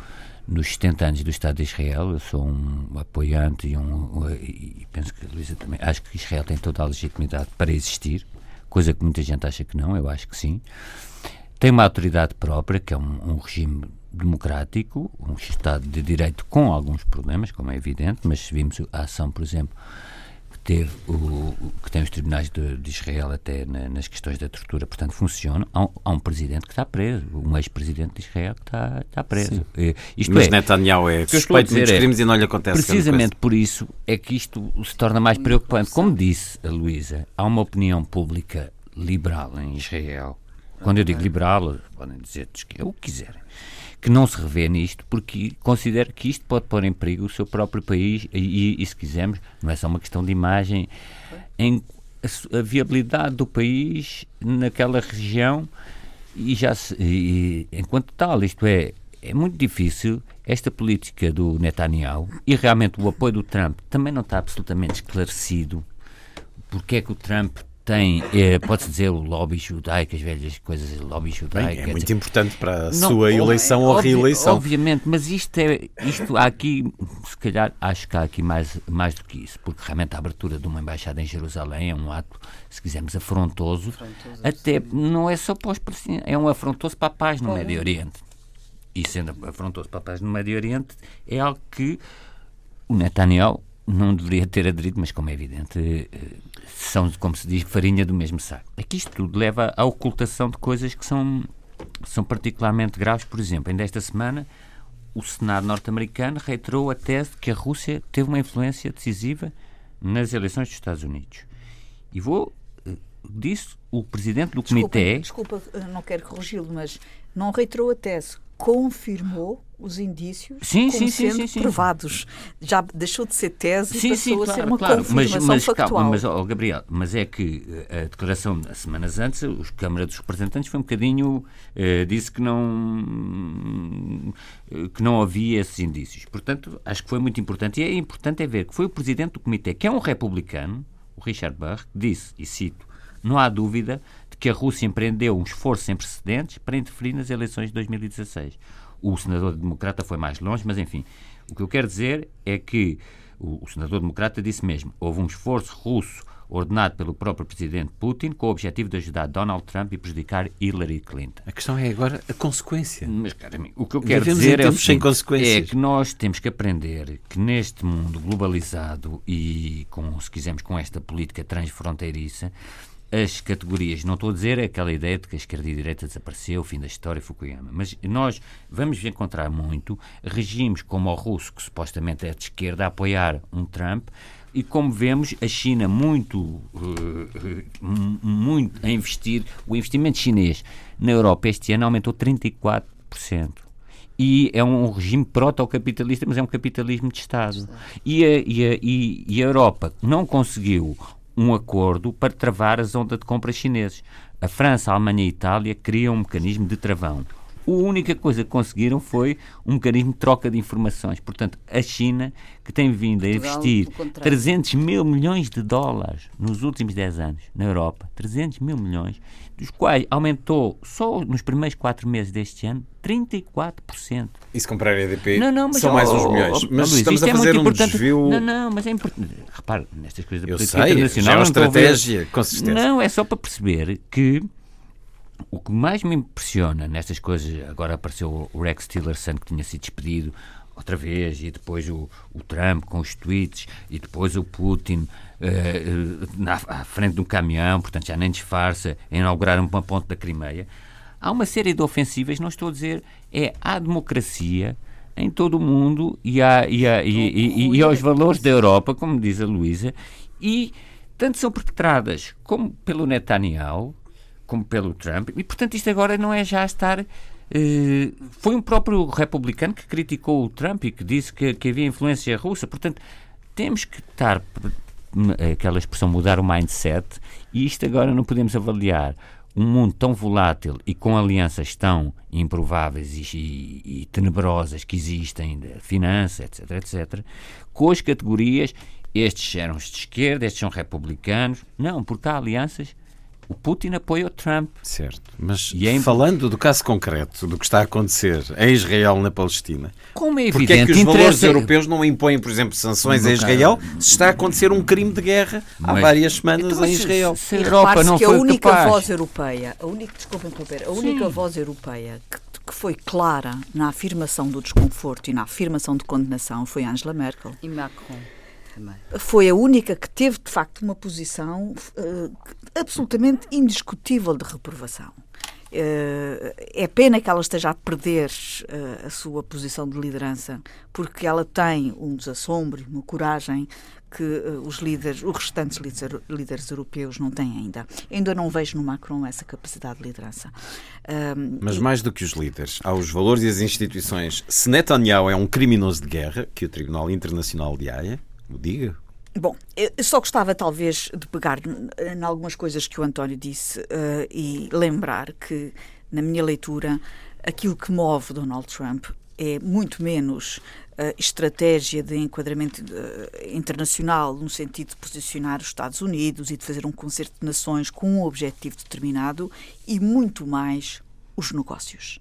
nos 70 anos do Estado de Israel, eu sou um apoiante e, um, e penso que a Luísa também, acho que Israel tem toda a legitimidade para existir, coisa que muita gente acha que não, eu acho que sim. Tem uma autoridade própria, que é um, um regime democrático, um Estado de Direito com alguns problemas, como é evidente, mas vimos a ação, por exemplo, que teve o, que tem os tribunais de, de Israel até na, nas questões da tortura, portanto funcionam. Há um, há um presidente que está preso, um ex-presidente de Israel que está, está preso.
Isto Mas é, Netanyahu é suspeito de muitos é, crimes e não lhe acontece
Precisamente por isso é que isto se torna mais preocupante. Como disse a Luísa, há uma opinião pública liberal em Israel. Quando eu digo liberal, podem dizer é o que quiserem que não se revê nisto porque considera que isto pode pôr em perigo o seu próprio país e, e se quisermos, não é só uma questão de imagem, em a, a viabilidade do país naquela região e já se, e, enquanto tal, isto é, é muito difícil esta política do Netanyahu e realmente o apoio do Trump também não está absolutamente esclarecido porque é que o Trump tem, é, pode-se dizer, o lobby judaico, as velhas coisas, lobby judaico.
Bem, é muito dizer, importante para a não, sua eleição ou reeleição.
Obviamente, mas isto é, isto há aqui, se calhar, acho que há aqui mais, mais do que isso, porque realmente a abertura de uma embaixada em Jerusalém é um ato, se quisermos, afrontoso, afrontoso até não é só para os palestinos, é um afrontoso para a paz no Médio Oriente. E sendo afrontoso para a paz no Médio Oriente, é algo que o Netanyahu não deveria ter aderido, mas como é evidente, eh, são, como se diz, farinha do mesmo saco. É que isto tudo leva à ocultação de coisas que são, são particularmente graves. Por exemplo, ainda esta semana, o Senado norte-americano reiterou a tese de que a Rússia teve uma influência decisiva nas eleições dos Estados Unidos. E vou eh, disse o presidente do comitê.
Desculpa, não quero corrigi-lo, mas não reiterou a tese, confirmou os indícios sim, como sim, sendo sim, provados. Já deixou de ser tese e passou claro, a ser uma claro. confirmação
mas, mas,
factual.
Calma, mas, oh, Gabriel, mas é que eh, a declaração, semanas antes, os Câmara dos Representantes foi um bocadinho, eh, disse que não, eh, que não havia esses indícios. Portanto, acho que foi muito importante. E é importante é ver que foi o Presidente do Comitê, que é um republicano, o Richard Burr, que disse, e cito, não há dúvida de que a Rússia empreendeu um esforço sem precedentes para interferir nas eleições de 2016. O senador democrata foi mais longe, mas enfim, o que eu quero dizer é que o, o senador democrata disse mesmo: houve um esforço russo ordenado pelo próprio presidente Putin com o objetivo de ajudar Donald Trump e prejudicar Hillary Clinton.
A questão é agora a consequência.
Mas, cara, o que eu quero Vivemos dizer é, sem é que nós temos que aprender que neste mundo globalizado e, com, se quisermos, com esta política transfronteiriça, as categorias. Não estou a dizer aquela ideia de que a esquerda e a direita desapareceu, o fim da história, Fukuyama. Mas nós vamos encontrar muito regimes como o russo, que supostamente é de esquerda, a apoiar um Trump, e como vemos, a China muito, uh, muito a investir, o investimento chinês na Europa este ano aumentou 34%. E é um regime proto-capitalista, mas é um capitalismo de Estado. E a, e a, e a Europa não conseguiu um acordo para travar a onda de compras chineses. A França, a Alemanha e a Itália criam um mecanismo de travão. A única coisa que conseguiram foi um mecanismo de troca de informações. Portanto, a China, que tem vindo a investir 300 mil milhões de dólares nos últimos 10 anos na Europa, 300 mil milhões, dos quais aumentou só nos primeiros 4 meses deste ano 34%.
E se comprar a EDP, não, não, são mais uns milhões.
Mas Luís, estamos a é fazer é um desvio... Não, não, mas é importante. Repare, nestas coisas da política
sei,
internacional...
é uma estratégia, certeza.
Não, é só para perceber que o que mais me impressiona nestas coisas, agora apareceu o Rex Tillerson que tinha sido despedido outra vez, e depois o, o Trump com os tweets, e depois o Putin uh, na, à frente de um caminhão, portanto já nem disfarça, a inaugurar uma ponte da Crimeia. Há uma série de ofensivas, não estou a dizer, é a democracia em todo o mundo e, há, e, e, e, e aos valores da Europa, como diz a Luísa, e tanto são perpetradas como pelo Netanyahu, como pelo Trump, e portanto isto agora não é já estar. Uh, foi um próprio republicano que criticou o Trump e que disse que, que havia influência russa. Portanto, temos que estar, aquela expressão, mudar o mindset, e isto agora não podemos avaliar um mundo tão volátil e com alianças tão improváveis e, e, e tenebrosas que existem, de etc., etc., com as categorias, estes eram os de esquerda, estes são republicanos. Não, porque há alianças o Putin apoia o Trump.
Certo. Mas é falando do caso concreto, do que está a acontecer em Israel, na Palestina,
como é evidente,
porque é que os interessa... valores europeus não impõem, por exemplo, sanções a Israel se está a acontecer um crime de guerra há várias semanas então, em Israel?
Se, se a Europa não que a única capaz... voz europeia, a única, desculpa interromper, a única Sim. voz europeia que, que foi clara na afirmação do desconforto e na afirmação de condenação foi Angela Merkel.
E Macron. também.
Foi a única que teve, de facto, uma posição uh, absolutamente indiscutível de reprovação. Uh, é pena que ela esteja a perder uh, a sua posição de liderança, porque ela tem um desassombro, uma coragem que uh, os líderes, os restantes líderes, líderes, europeus não têm ainda. Ainda não vejo no Macron essa capacidade de liderança.
Mas e... mais do que os líderes, há os valores e as instituições. Se Netanyahu é um criminoso de guerra, que o Tribunal Internacional de Haia o diga,
Bom, eu só gostava talvez de pegar em algumas coisas que o António disse uh, e lembrar que, na minha leitura, aquilo que move Donald Trump é muito menos uh, estratégia de enquadramento uh, internacional, no sentido de posicionar os Estados Unidos e de fazer um concerto de nações com um objetivo determinado, e muito mais os negócios.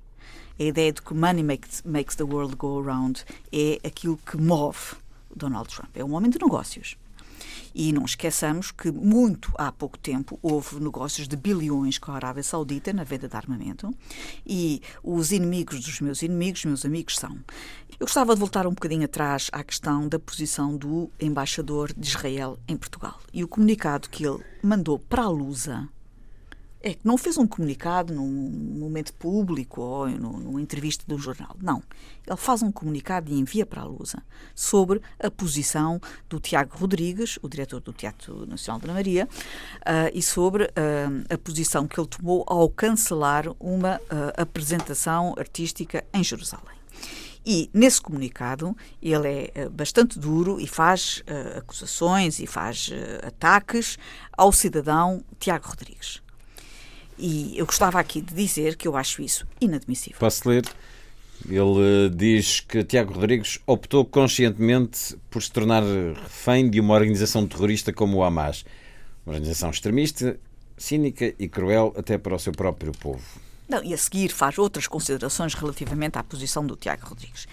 A ideia de que money makes, makes the world go around é aquilo que move Donald Trump. É um homem de negócios. E não esqueçamos que, muito há pouco tempo, houve negócios de bilhões com a Arábia Saudita na venda de armamento e os inimigos dos meus inimigos, meus amigos, são. Eu gostava de voltar um bocadinho atrás à questão da posição do embaixador de Israel em Portugal e o comunicado que ele mandou para a Lusa é que não fez um comunicado num momento público ou numa entrevista de um jornal. Não. Ele faz um comunicado e envia para a Lusa sobre a posição do Tiago Rodrigues, o diretor do Teatro Nacional de Ana Maria, uh, e sobre uh, a posição que ele tomou ao cancelar uma uh, apresentação artística em Jerusalém. E nesse comunicado ele é bastante duro e faz acusações e faz ataques ao cidadão Tiago Rodrigues. E eu gostava aqui de dizer que eu acho isso inadmissível.
Posso ler? Ele eh, diz que Tiago Rodrigues optou conscientemente por se tornar refém de uma organização terrorista como o Hamas. Uma organização extremista, cínica e cruel até para o seu próprio povo.
Não, e a seguir faz outras considerações relativamente à posição do Tiago Rodrigues.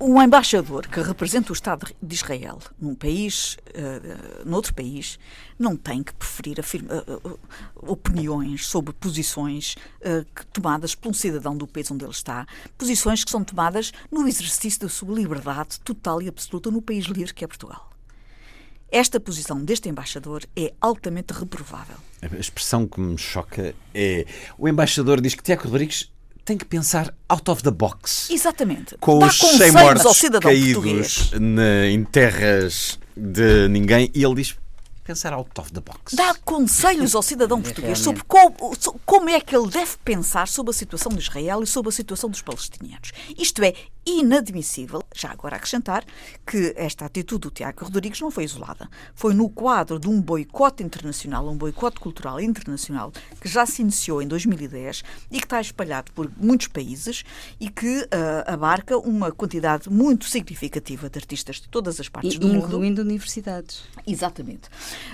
Um embaixador que representa o Estado de Israel num país, uh, noutro país, não tem que preferir uh, uh, opiniões sobre posições uh, tomadas por um cidadão do país onde ele está, posições que são tomadas no exercício da sua liberdade total e absoluta no país livre que é Portugal. Esta posição deste embaixador é altamente reprovável.
A expressão que me choca é o embaixador diz que Tiago Rodrigues tem que pensar out of the box.
Exatamente.
Com Dá os 100 mortos caídos na, em terras de ninguém. E ele diz pensar out of the box.
Dá conselhos ao cidadão português sobre como, como é que ele deve pensar sobre a situação de Israel e sobre a situação dos palestinianos. Isto é inadmissível. Já agora acrescentar que esta atitude do Tiago Rodrigues não foi isolada. Foi no quadro de um boicote internacional, um boicote cultural internacional, que já se iniciou em 2010 e que está espalhado por muitos países e que uh, abarca uma quantidade muito significativa de artistas de todas as partes
e,
do mundo.
Incluindo universidades.
Exatamente.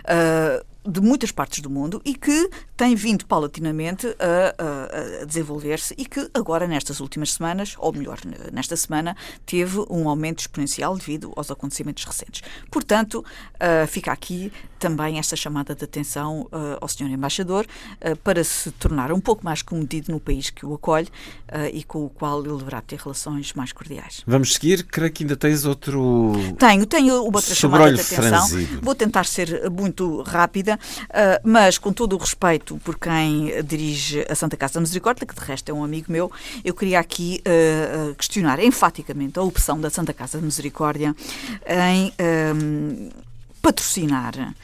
Uh, de muitas partes do mundo e que tem vindo paulatinamente a, a, a desenvolver-se e que agora, nestas últimas semanas, ou melhor, nesta semana, teve um aumento exponencial devido aos acontecimentos recentes. Portanto, uh, fica aqui também esta chamada de atenção uh, ao Sr. Embaixador uh, para se tornar um pouco mais comedido no país que o acolhe e com o qual ele deverá ter relações mais cordiais.
Vamos seguir, creio que ainda tens outro.
Tenho, tenho uma outra chamada de atenção.
Franzido.
Vou tentar ser muito rápida. Uh, mas com todo o respeito por quem dirige a Santa Casa da Misericórdia, que de resto é um amigo meu, eu queria aqui uh, questionar enfaticamente a opção da Santa Casa da Misericórdia em patrocinar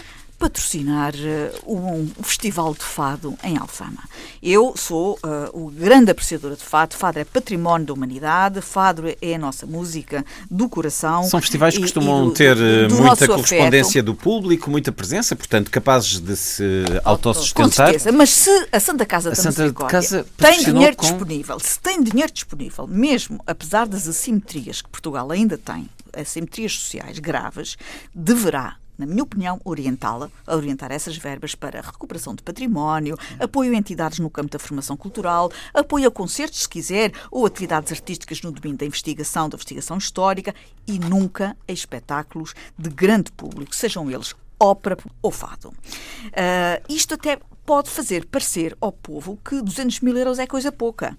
patrocinar uh, um festival de fado em Alfama. Eu sou uh, o grande apreciador de fado. Fado é património da humanidade, fado é a nossa música do coração.
São festivais que costumam do, ter do, do muita correspondência afeto. do público, muita presença, portanto, capazes de se autossustentar. Com
certeza, mas se a Santa Casa a da Santa Casa tem dinheiro com... disponível, se tem dinheiro disponível, mesmo apesar das assimetrias que Portugal ainda tem, assimetrias sociais graves, deverá na minha opinião, orientá-la, a orientar essas verbas para recuperação de património, apoio a entidades no campo da formação cultural, apoio a concertos, se quiser, ou atividades artísticas no domínio da investigação, da investigação histórica e nunca a espetáculos de grande público, sejam eles ópera ou fado. Uh, isto até pode fazer parecer ao povo que 200 mil euros é coisa pouca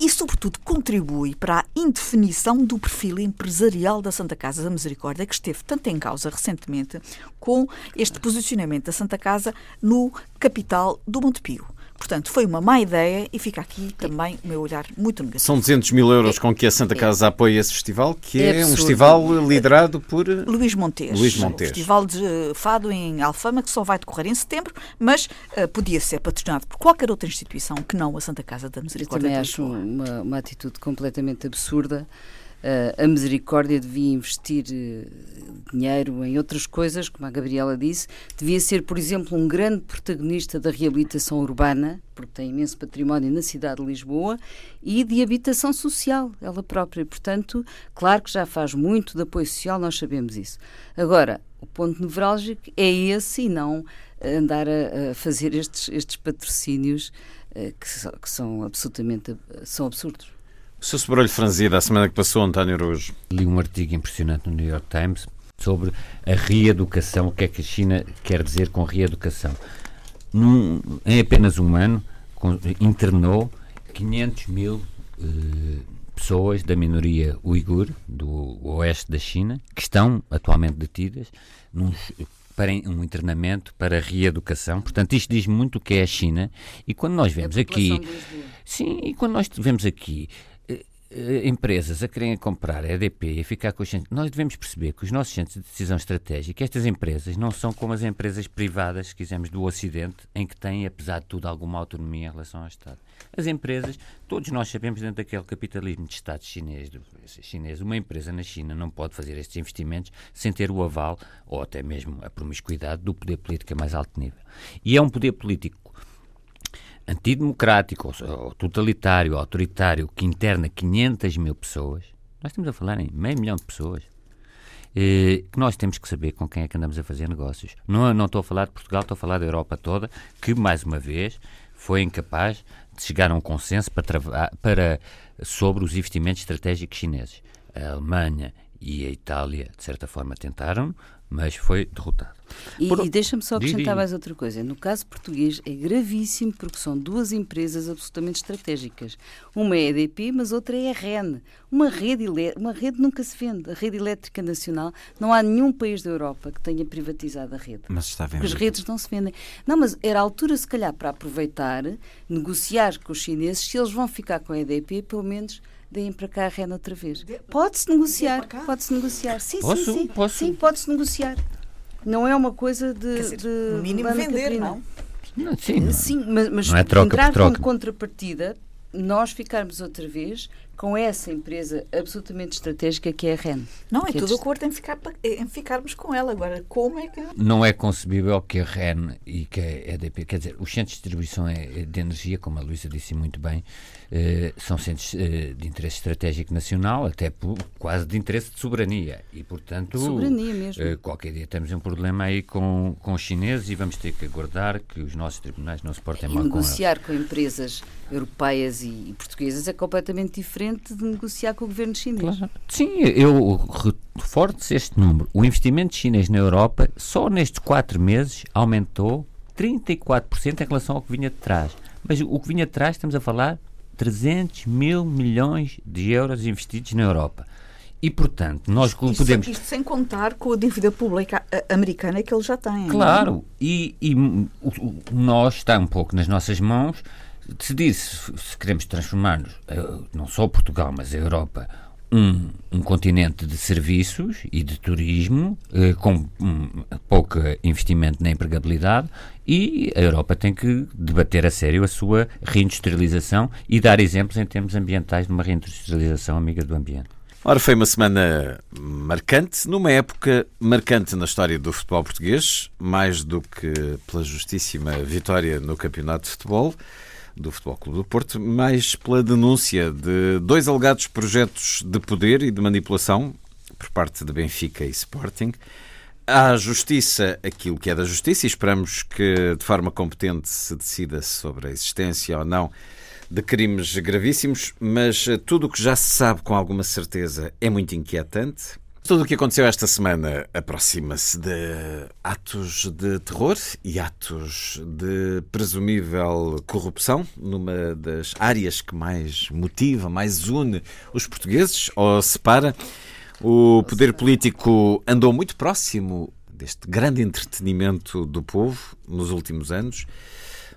e, sobretudo, contribui para a indefinição do perfil empresarial da Santa Casa da Misericórdia, que esteve tanto em causa recentemente com este posicionamento da Santa Casa no capital do Montepio. Portanto, foi uma má ideia e fica aqui também o meu olhar muito negativo.
São 200 mil euros com que a Santa Casa apoia esse festival, que é, é um festival liderado por
Luís Montes.
Luís Montes.
Um festival de fado em Alfama que só vai decorrer em setembro, mas uh, podia ser patrocinado por qualquer outra instituição que não a Santa Casa da Misericórdia.
Eu também acho uma, uma atitude completamente absurda. Uh, a Misericórdia devia investir uh, dinheiro em outras coisas, como a Gabriela disse, devia ser, por exemplo, um grande protagonista da reabilitação urbana, porque tem imenso património na cidade de Lisboa, e de habitação social, ela própria. Portanto, claro que já faz muito de apoio social, nós sabemos isso. Agora, o ponto nevrálgico é esse e não andar a, a fazer estes, estes patrocínios que, que são absolutamente são absurdos.
O seu sobrolho franzido, a semana que passou, António Araújo.
Li um artigo impressionante no New York Times sobre a reeducação, o que é que a China quer dizer com reeducação. Num, em apenas um ano, com, internou 500 mil eh, pessoas da minoria uigur, do oeste da China, que estão atualmente detidas num, para um internamento para reeducação. Portanto, isto diz muito o que é a China. E quando nós vemos aqui. Sim, e quando nós vemos aqui empresas a querem comprar a EDP e ficar com os centros, nós devemos perceber que os nossos centros de decisão estratégica, estas empresas, não são como as empresas privadas, se quisermos, do Ocidente, em que têm, apesar de tudo, alguma autonomia em relação ao Estado. As empresas, todos nós sabemos, dentro daquele capitalismo de Estado chinês, chinês, uma empresa na China não pode fazer estes investimentos sem ter o aval ou até mesmo a promiscuidade do poder político a mais alto nível. E é um poder político antidemocrático, ou totalitário, ou autoritário, que interna 500 mil pessoas, nós estamos a falar em meio milhão de pessoas, eh, que nós temos que saber com quem é que andamos a fazer negócios. Não, não estou a falar de Portugal, estou a falar da Europa toda, que, mais uma vez, foi incapaz de chegar a um consenso para, para, sobre os investimentos estratégicos chineses. A Alemanha e a Itália, de certa forma, tentaram, mas foi derrotado.
E, Por... e deixa-me só acrescentar mais outra coisa. No caso português é gravíssimo porque são duas empresas absolutamente estratégicas. Uma é a EDP, mas outra é a REN. Uma rede, uma rede nunca se vende. A rede elétrica nacional, não há nenhum país da Europa que tenha privatizado a rede.
Mas está vendo.
Porque as redes não se vendem. Não, mas era a altura, se calhar, para aproveitar, negociar com os chineses se eles vão ficar com a EDP, pelo menos deem para cá a rena outra vez. Pode-se negociar, pode-se negociar. Sim,
posso?
sim, sim.
Posso?
Sim, pode-se negociar. Não é uma coisa de.
Dizer,
de
no mínimo vender, Catarina. não?
não? Sim, não.
sim mas, mas
não é troca
entrar
troca.
como contrapartida, nós ficarmos outra vez com essa empresa absolutamente estratégica que é a REN.
Não, é tudo acordo em, ficar, em ficarmos com ela. Agora, como é que.
Não é concebível que a REN e que a EDP, quer dizer, os centros de distribuição é, de energia, como a Luísa disse muito bem, eh, são centros eh, de interesse estratégico nacional, até por, quase de interesse de soberania. E, portanto,
soberania mesmo.
Eh, qualquer dia temos um problema aí com, com os chineses e vamos ter que aguardar que os nossos tribunais não se portem
e
mal
com negociar
com,
com empresas europeias e, e, portuguesas é completamente diferente de negociar com o governo chinês.
Claro. Sim, eu reforço este número. O investimento chinês na Europa só nestes quatro meses aumentou 34% em relação ao que vinha de trás. Mas o que vinha de trás, estamos a falar 300 mil milhões de euros investidos na Europa. E, portanto, nós
isto,
podemos.
Isto sem contar com a dívida pública americana que eles já têm.
Claro, e, e nós está um pouco nas nossas mãos decidir se, se queremos transformar-nos, eh, não só Portugal, mas a Europa, um, um continente de serviços e de turismo, eh, com um, pouco investimento na empregabilidade, e a Europa tem que debater a sério a sua reindustrialização e dar exemplos em termos ambientais de uma reindustrialização amiga do ambiente.
Ora, foi uma semana marcante, numa época marcante na história do futebol português, mais do que pela justíssima vitória no Campeonato de Futebol do Futebol Clube do Porto, mais pela denúncia de dois alegados projetos de poder e de manipulação por parte de Benfica e Sporting. À Justiça aquilo que é da Justiça e esperamos que de forma competente se decida sobre a existência ou não de crimes gravíssimos, mas tudo o que já se sabe com alguma certeza é muito inquietante. Tudo o que aconteceu esta semana aproxima-se de atos de terror e atos de presumível corrupção numa das áreas que mais motiva, mais une os portugueses ou separa. O poder político andou muito próximo deste grande entretenimento do povo nos últimos anos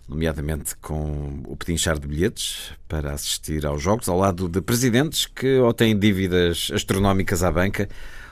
nomeadamente com o pedinchar de bilhetes para assistir aos jogos, ao lado de presidentes que ou têm dívidas astronómicas à banca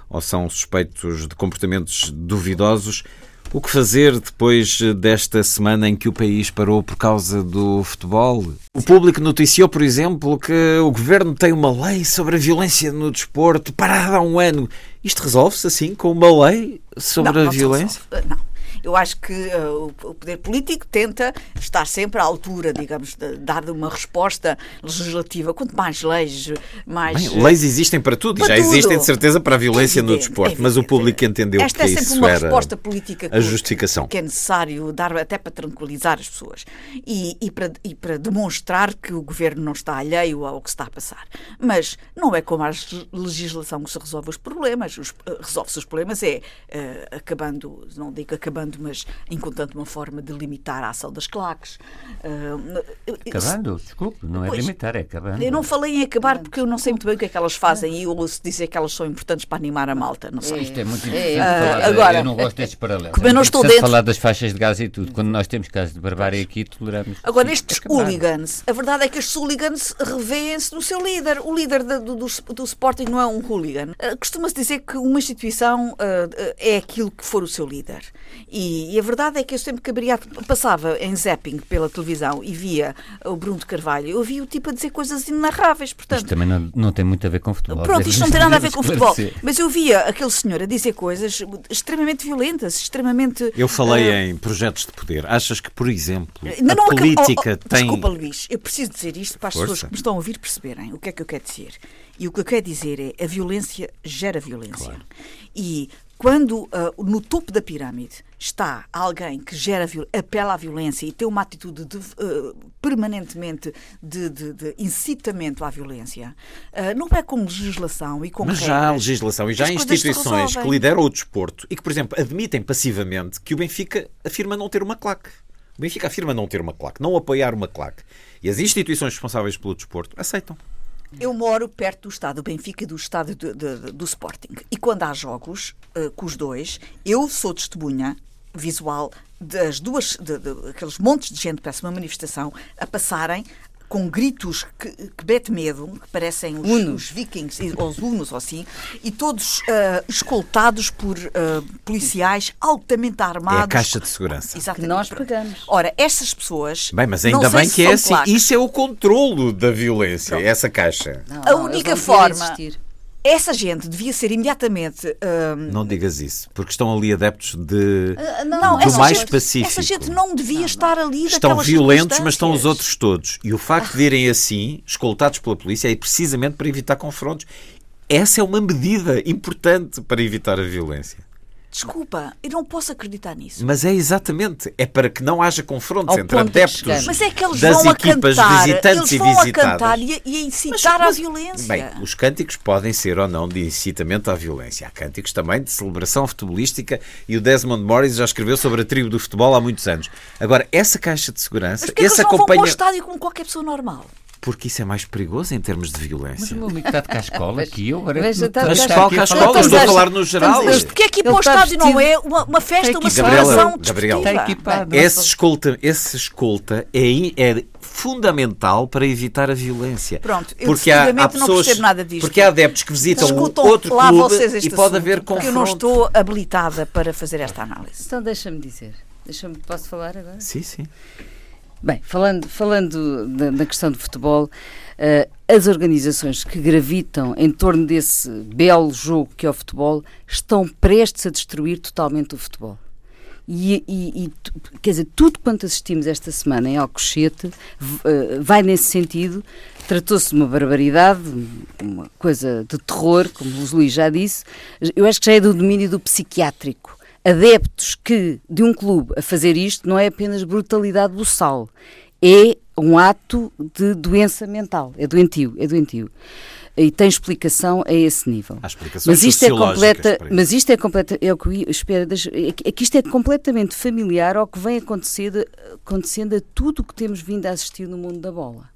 ou são suspeitos de comportamentos duvidosos. O que fazer depois desta semana em que o país parou por causa do futebol? O público noticiou, por exemplo, que o governo tem uma lei sobre a violência no desporto parada há um ano. Isto resolve-se assim, com uma lei sobre
não,
a
não
violência?
Não. Eu acho que uh, o poder político tenta estar sempre à altura, digamos, de dar uma resposta legislativa. Quanto mais leis, mais.
Bem, leis existem para tudo para e já tudo. existem de certeza para a violência é evidente, no desporto, é mas o público entendeu
Esta
que
é sempre
uma
resposta política
a justificação.
que é necessário dar até para tranquilizar as pessoas e, e, para, e para demonstrar que o governo não está alheio ao que está a passar. Mas não é como a legislação que se resolve os problemas. Eh, resolve-se os problemas é uh, acabando, não digo acabando mas encontrando uma forma de limitar a ação das claques.
Uh, acabando, desculpe, não é pois, limitar, é acabando.
Eu não falei em acabar porque eu não sei muito bem o que é que elas fazem e ouço dizer que elas são importantes para animar a malta, não sei.
Isto é muito importante. Uh, agora, eu não gosto destes paralelos.
Como eu não é estou dentro...
falar das faixas de gás e tudo. Quando nós temos casos de barbárie aqui, toleramos.
Agora, estes hooligans, a verdade é que estes hooligans revêem-se no seu líder. O líder do, do, do Sporting não é um hooligan. Uh, Costuma-se dizer que uma instituição uh, é aquilo que for o seu líder. E, e, a verdade é que eu sempre que abria, passava em zapping pela televisão e via o Bruno de Carvalho, eu via o tipo a dizer coisas inarráveis. Portanto,
isto também não, não tem muito a ver com futebol.
Pronto, isto não tem nada a ver com futebol. Mas eu via aquele senhor a dizer coisas extremamente violentas, extremamente.
Eu falei uh, em projetos de poder. Achas que, por exemplo, a não, política oh, oh, tem.
Desculpa, Luís, eu preciso dizer isto para as Força. pessoas que me estão a ouvir perceberem o que é que eu quero dizer. E o que eu quero dizer é a violência gera violência. Claro. E quando uh, no topo da pirâmide está alguém que gera, apela à violência e tem uma atitude de, uh, permanentemente de, de, de, incitamento à violência, uh, não é com legislação e com
Mas
regras,
já há legislação e já há instituições que lideram o desporto e que, por exemplo, admitem passivamente que o Benfica afirma não ter uma claque. O Benfica afirma não ter uma claque, não apoiar uma claque. E as instituições responsáveis pelo desporto aceitam.
Eu moro perto do estado do Benfica e do estado do, do, Sporting. E quando há jogos uh, com os dois, eu sou testemunha visual das duas, de, de, aqueles montes de gente, parece uma manifestação, a passarem com gritos que, que mete medo, que parecem os, os vikings, ou os hunos ou assim, e todos uh, escoltados por uh, policiais altamente armados. É a
caixa de segurança.
Exatamente. Que nós pagamos.
Ora, essas pessoas.
Bem, mas ainda bem que é assim. Isso é o controlo da violência, Pronto. essa caixa.
Não, a única forma. Existir essa gente devia ser imediatamente. Uh...
Não digas isso, porque estão ali adeptos de uh, não, do mais
gente,
pacífico.
Essa gente não devia não, estar ali.
Estão violentos, mas estão os outros todos. E o facto de irem assim, escoltados pela polícia, é precisamente para evitar confrontos. Essa é uma medida importante para evitar a violência.
Desculpa, eu não posso acreditar nisso.
Mas é exatamente, é para que não haja confrontos Ao entre adeptos
Mas é que eles
das
vão
equipas
cantar,
visitantes
eles
vão
e visitadas. a cantar e a, e incitar mas, à violência.
Bem, os cânticos podem ser ou não de incitamento à violência. Há cânticos também de celebração futebolística e o Desmond Morris já escreveu sobre a tribo do futebol há muitos anos. Agora, essa caixa de segurança,
mas
essa
não
acompanha...
vão para o estádio como qualquer pessoa normal
porque isso é mais perigoso em termos de violência. Mas
o meu amigo está de cascola aqui, eu agora
Mas está de cascola, escola, estou a falar no geral.
Mas porque é que ir para o estádio não é uma, uma festa, uma celebração
Gabriela. Esse escolta, esse escolta é, é fundamental para evitar a violência.
Pronto, eu porque há, há pessoas, não percebo nada disto.
Porque há adeptos que visitam Escutam outro lá clube vocês este e pode haver confronto.
eu não estou habilitada para fazer esta análise.
Então deixa-me dizer. Deixa-me, posso falar agora?
Sim, sim.
Bem, falando, falando da, da questão do futebol, uh, as organizações que gravitam em torno desse belo jogo que é o futebol estão prestes a destruir totalmente o futebol. E, e, e, quer dizer, tudo quanto assistimos esta semana em Alcochete uh, vai nesse sentido. Tratou-se de uma barbaridade, uma coisa de terror, como o Luís já disse. Eu acho que já é do domínio do psiquiátrico adeptos que de um clube a fazer isto não é apenas brutalidade buçal, é um ato de doença mental, é doentio, é doentio. e tem explicação a esse nível.
Há explicações mas
isto é completa,
mas
isto é completa, é o que eu espero, é que isto é completamente familiar ao que vem acontecendo, acontecendo a tudo o que temos vindo a assistir no mundo da bola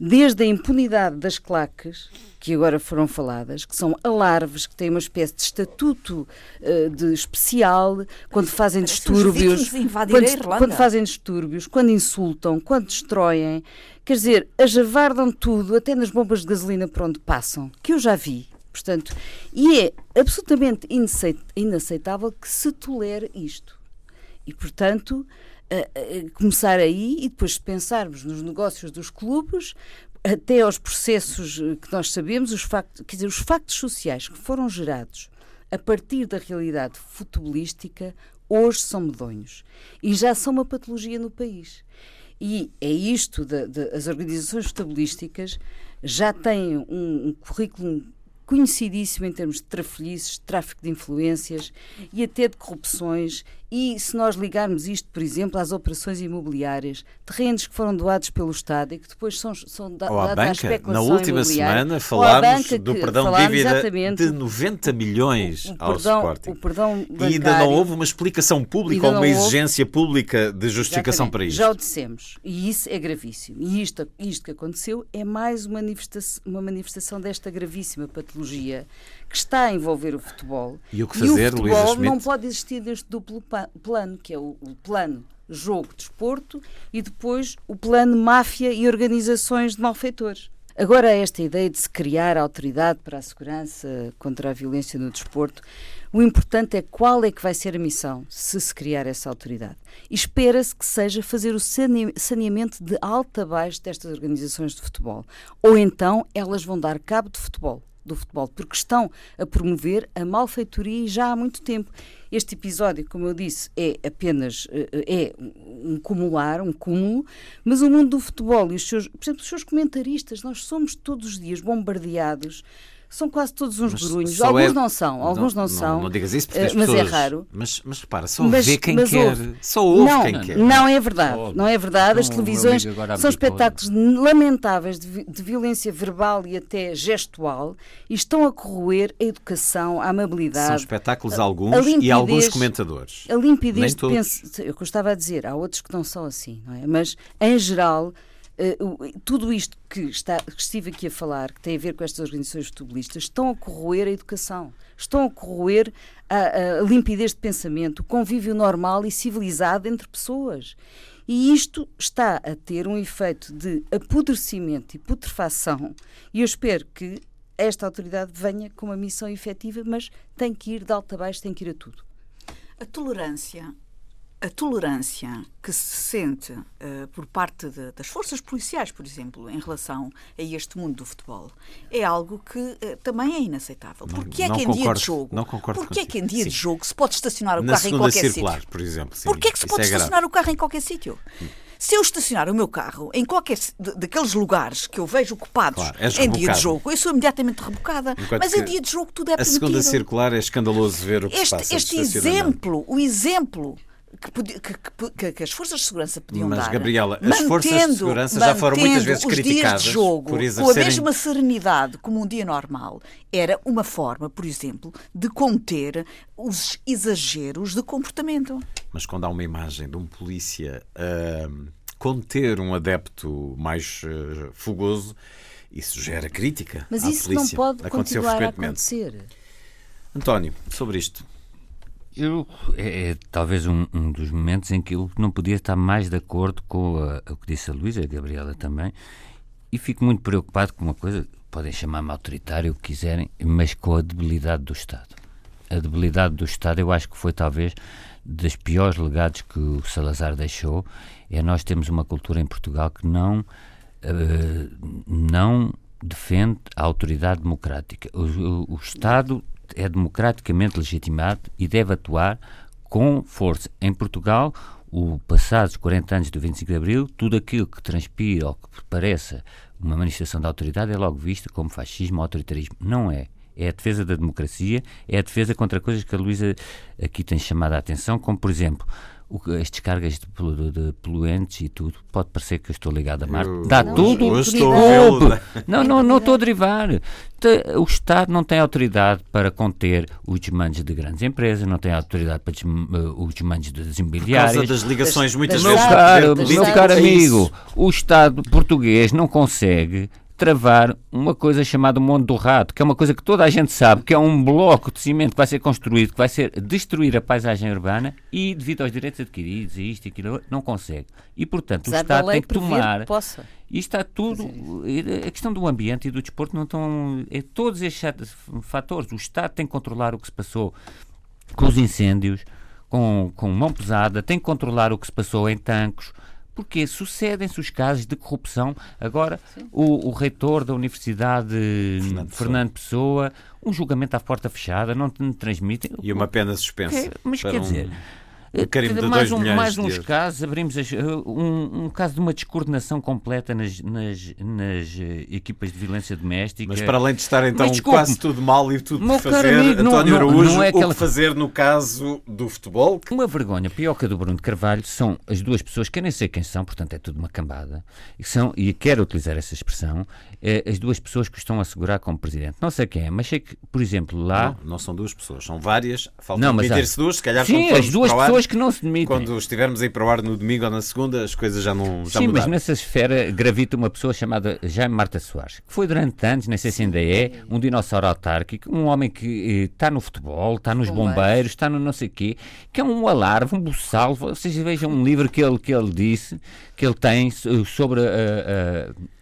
desde a impunidade das claques, que agora foram faladas, que são alarves, que têm uma espécie de estatuto uh, de especial, quando fazem distúrbios, quando, quando, fazem distúrbios, quando insultam, quando destroem, quer dizer, ajavardam tudo, até nas bombas de gasolina por onde passam, que eu já vi. Portanto, e é absolutamente inaceitável que se tolere isto. E, portanto, começar aí e depois pensarmos nos negócios dos clubes, até aos processos eh, que nós sabemos, os factos, quer dizer, os factos sociais que foram gerados a partir da realidade futebolística, hoje são medonhos e já são uma patologia no país. E é isto, de, de, as organizações futebolísticas já têm um, um currículo conhecidíssimo em termos de trafolhices, tráfico de influências e até de corrupções e se nós ligarmos isto, por exemplo, às operações imobiliárias, terrenos que foram doados pelo Estado e que depois são, são da,
dados à especulação Na última semana falámos do perdão de dívida de 90 milhões o, o ao perdão, Sporting.
Perdão
bancário, e ainda não houve uma explicação pública ou uma exigência houve, pública de justificação para isto.
Já o dissemos. E isso é gravíssimo. E isto, isto que aconteceu é mais uma manifestação, uma manifestação desta gravíssima patologia que está a envolver o futebol.
E o que fazer,
e o futebol não pode existir deste duplo plano, que é o, o plano jogo-desporto e depois o plano máfia e organizações de malfeitores. Agora, esta ideia de se criar autoridade para a segurança contra a violência no desporto, o importante é qual é que vai ser a missão, se se criar essa autoridade. Espera-se que seja fazer o saneamento de alta a baixo destas organizações de futebol. Ou então elas vão dar cabo de futebol do futebol, porque estão a promover a malfeitoria já há muito tempo. Este episódio, como eu disse, é apenas eh, é um cumular, um cúmulo, mas o mundo do futebol e os seus, por exemplo, os seus comentaristas, nós somos todos os dias bombardeados são quase todos uns grunhos. Alguns é... não são, alguns não, não são.
Não, não digas isso porque uh,
mas
pessoas...
é raro.
Mas, mas repara, só mas, vê quem quer. Ouve. Só ouve
não,
quem quer.
Não é verdade. Não é verdade. As televisões são espetáculos lamentáveis de, de, violência verbal e até gestual e estão a corroer a educação, a amabilidade. São
espetáculos a, alguns a e alguns comentadores.
A limpidez de penso, eu gostava de dizer, há outros que não são assim, não é? Mas em geral tudo isto que, está, que estive aqui a falar, que tem a ver com estas organizações futebolistas, estão a corroer a educação, estão a corroer a, a limpidez de pensamento, o convívio normal e civilizado entre pessoas. E isto está a ter um efeito de apodrecimento e putrefação, e eu espero que esta autoridade venha com uma missão efetiva, mas tem que ir de alto a baixo, tem que ir a tudo.
A tolerância a tolerância que se sente uh, por parte de, das forças policiais, por exemplo, em relação a este mundo do futebol, é algo que uh, também é inaceitável. Porquê é que em concordo, dia de jogo,
não concordo
porquê
é
que em dia sim. de jogo se pode estacionar o
Na
carro em qualquer
circular,
sítio?
por exemplo. Sim,
Porquê é que se pode é estacionar grave. o carro em qualquer sítio? Hum. Se eu estacionar o meu carro em qualquer daqueles lugares que eu vejo ocupados
claro,
em dia de jogo, eu sou imediatamente rebocada. Enquanto mas em dia de jogo tudo é permitido.
A segunda circular é escandaloso ver o que
este,
se passa.
Este exemplo, o exemplo que, que, que, que, as forças de segurança podiam
Mas,
dar.
Mas, Gabriela, as forças de segurança já foram muitas vezes criticadas
de jogo,
por
exercerem... Com a mesma serenidade como um dia normal, era uma forma, por exemplo, de conter os exageros de comportamento.
Mas quando há uma imagem de um polícia uh, conter um adepto mais uh, fogoso, isso gera crítica.
Mas isso
polícia.
não pode Aconteceu continuar a acontecer.
António, sobre isto.
Eu, é, é talvez um, um, dos momentos em que eu não podia estar mais de acordo com o que disse a Luísa, a Gabriela também, e fico muito preocupado com uma coisa, podem chamar-me autoritário o que quiserem, mas com a debilidade do Estado. A debilidade do Estado eu acho que foi talvez dos piores legados que o Salazar deixou, é nós temos uma cultura em Portugal que não, uh, não defende a autoridade democrática. O, o, o Estado é democraticamente legitimado e deve atuar com força. Em Portugal, o passados 40 anos do 25 de Abril, tudo aquilo que transpira ou que pareça uma manifestação de autoridade é logo visto como fascismo ou autoritarismo. Não é. É a defesa da democracia, é a defesa contra coisas que a Luísa aqui tem chamado a atenção, como, por exemplo, as descargas de, de, poluentes e tudo, pode parecer que eu estou ligado a Marte. Dá não, tudo.
Eu estou a
não, não, não estou a derivar. O Estado não tem autoridade para conter os desmandos de grandes empresas, não tem autoridade para eh, os desmandos das imobiliárias. Por
causa das ligações, muitas
vezes. Meu caro, meu caro amigo, o Estado português não consegue travar uma coisa chamada Monte do Rato, que é uma coisa que toda a gente sabe, que é um bloco de cimento que vai ser construído, que vai ser destruir a paisagem urbana e, devido aos direitos adquiridos, e isto e aquilo, não consegue. E, portanto, o Estado tem que tomar. E está tudo. A questão do ambiente e do desporto não estão. É, todos estes fatores. O Estado tem que controlar o que se passou com os incêndios, com, com mão pesada, tem que controlar o que se passou em tanques porque sucedem-se os casos de corrupção. Agora, o, o, reitor da Universidade Fernando, Fernando Pessoa, um julgamento à porta fechada, não transmitem.
E uma pena suspensa.
É, mas quer um... dizer
carimbo de mais, um,
mais uns casos, abrimos as, uh, um, um, caso de uma descoordenação completa nas, nas, nas uh, equipas de violência doméstica.
Mas para além de estar então quase tudo mal e tudo por fazer, amigo, António não, Araújo, não é aquela... o que fazer no caso do futebol?
Uma vergonha pior que a do Bruno de Carvalho são as duas pessoas, que eu nem sei quem são, portanto é tudo uma cambada, e, são, e quero utilizar essa expressão, é, as duas pessoas que estão a segurar como presidente. Não sei quem é, mas sei que, por exemplo, lá...
Não, não são duas pessoas, são várias, faltam demitir-se duas, se calhar
Sim, as duas pessoas pessoas que não se demitem.
Quando estivermos aí para o ar no domingo ou na segunda, as coisas já não já
Sim,
mudaram.
mas nessa esfera gravita uma pessoa chamada Jaime Marta Soares, que foi durante anos, nem sei se ainda é, um dinossauro autárquico, um homem que está eh, no futebol, está nos bombeiros, está no não sei quê, que é um alarve, um buçal. Vocês vejam um livro que ele, que ele disse, que ele tem sobre a. Uh, uh, Uh, uh,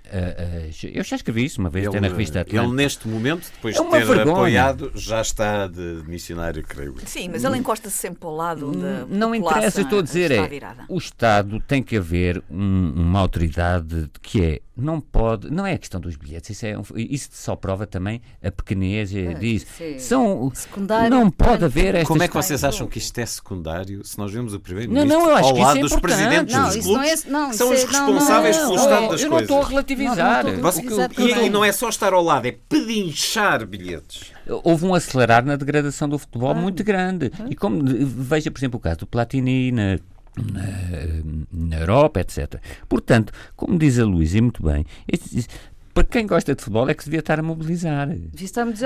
eu já escrevi isso uma vez ele, até na revista
Atlanta. Ele, neste momento, depois é de ter vergonha. apoiado, já está de missionário, creio.
Sim, mas ele encosta-se sempre para o lado da
Não interessa, estou a dizer, é o Estado tem que haver um, uma autoridade que é não pode, não é a questão dos bilhetes, isso, é, isso só prova também a pequenez é, diz. São, secundário, não pode haver estas...
Como é que vocês acham que isto é secundário se nós vemos o primeiro-ministro ao lado é dos presidentes não, dos clubes não é, não, que são os responsáveis não, pelo estado das coisas?
Eu não estou a relativizar.
e, e, não é só estar ao lado, é pedinchar bilhetes.
Houve um acelerar na degradação do futebol muito grande. E como veja, por exemplo, o caso do Platini na na, na Europa, etc. Portanto, como diz a Luísa, e muito bem, para quem gosta de futebol é que se devia estar a mobilizar.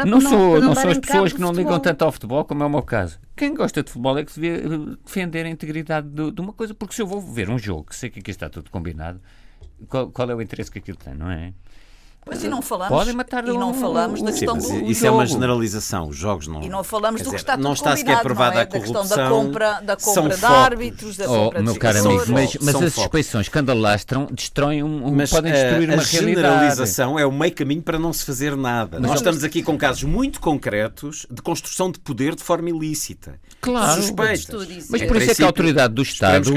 Não, sou, não, não são as pessoas que não ligam tanto ao futebol, como é o meu caso. Quem gosta de futebol é que se devia eh, defender a integridade de, de uma coisa, porque se eu vou ver um jogo, sei que aqui está tudo combinado, qual, qual é o interesse que aquilo tem, não é?
Mas e não falamos, Podem matar e não falamos um, da questão sim, do
Isso
jogo.
é uma generalização. Os jogos não.
E não falamos do
que
está
Não está sequer provada
é?
a corrupção.
Da, da compra, da compra de árbitros, da
oh,
compra
meu
de
caro amigo, mas, mas as suspeições que andalastram destroem um, um, podem destruir
a,
uma
a generalização é o meio caminho para não se fazer nada. Mas Nós estamos aqui com casos muito concretos de construção de poder de forma ilícita.
Claro.
Suspeitas.
Mas por isso é que a autoridade do Estado.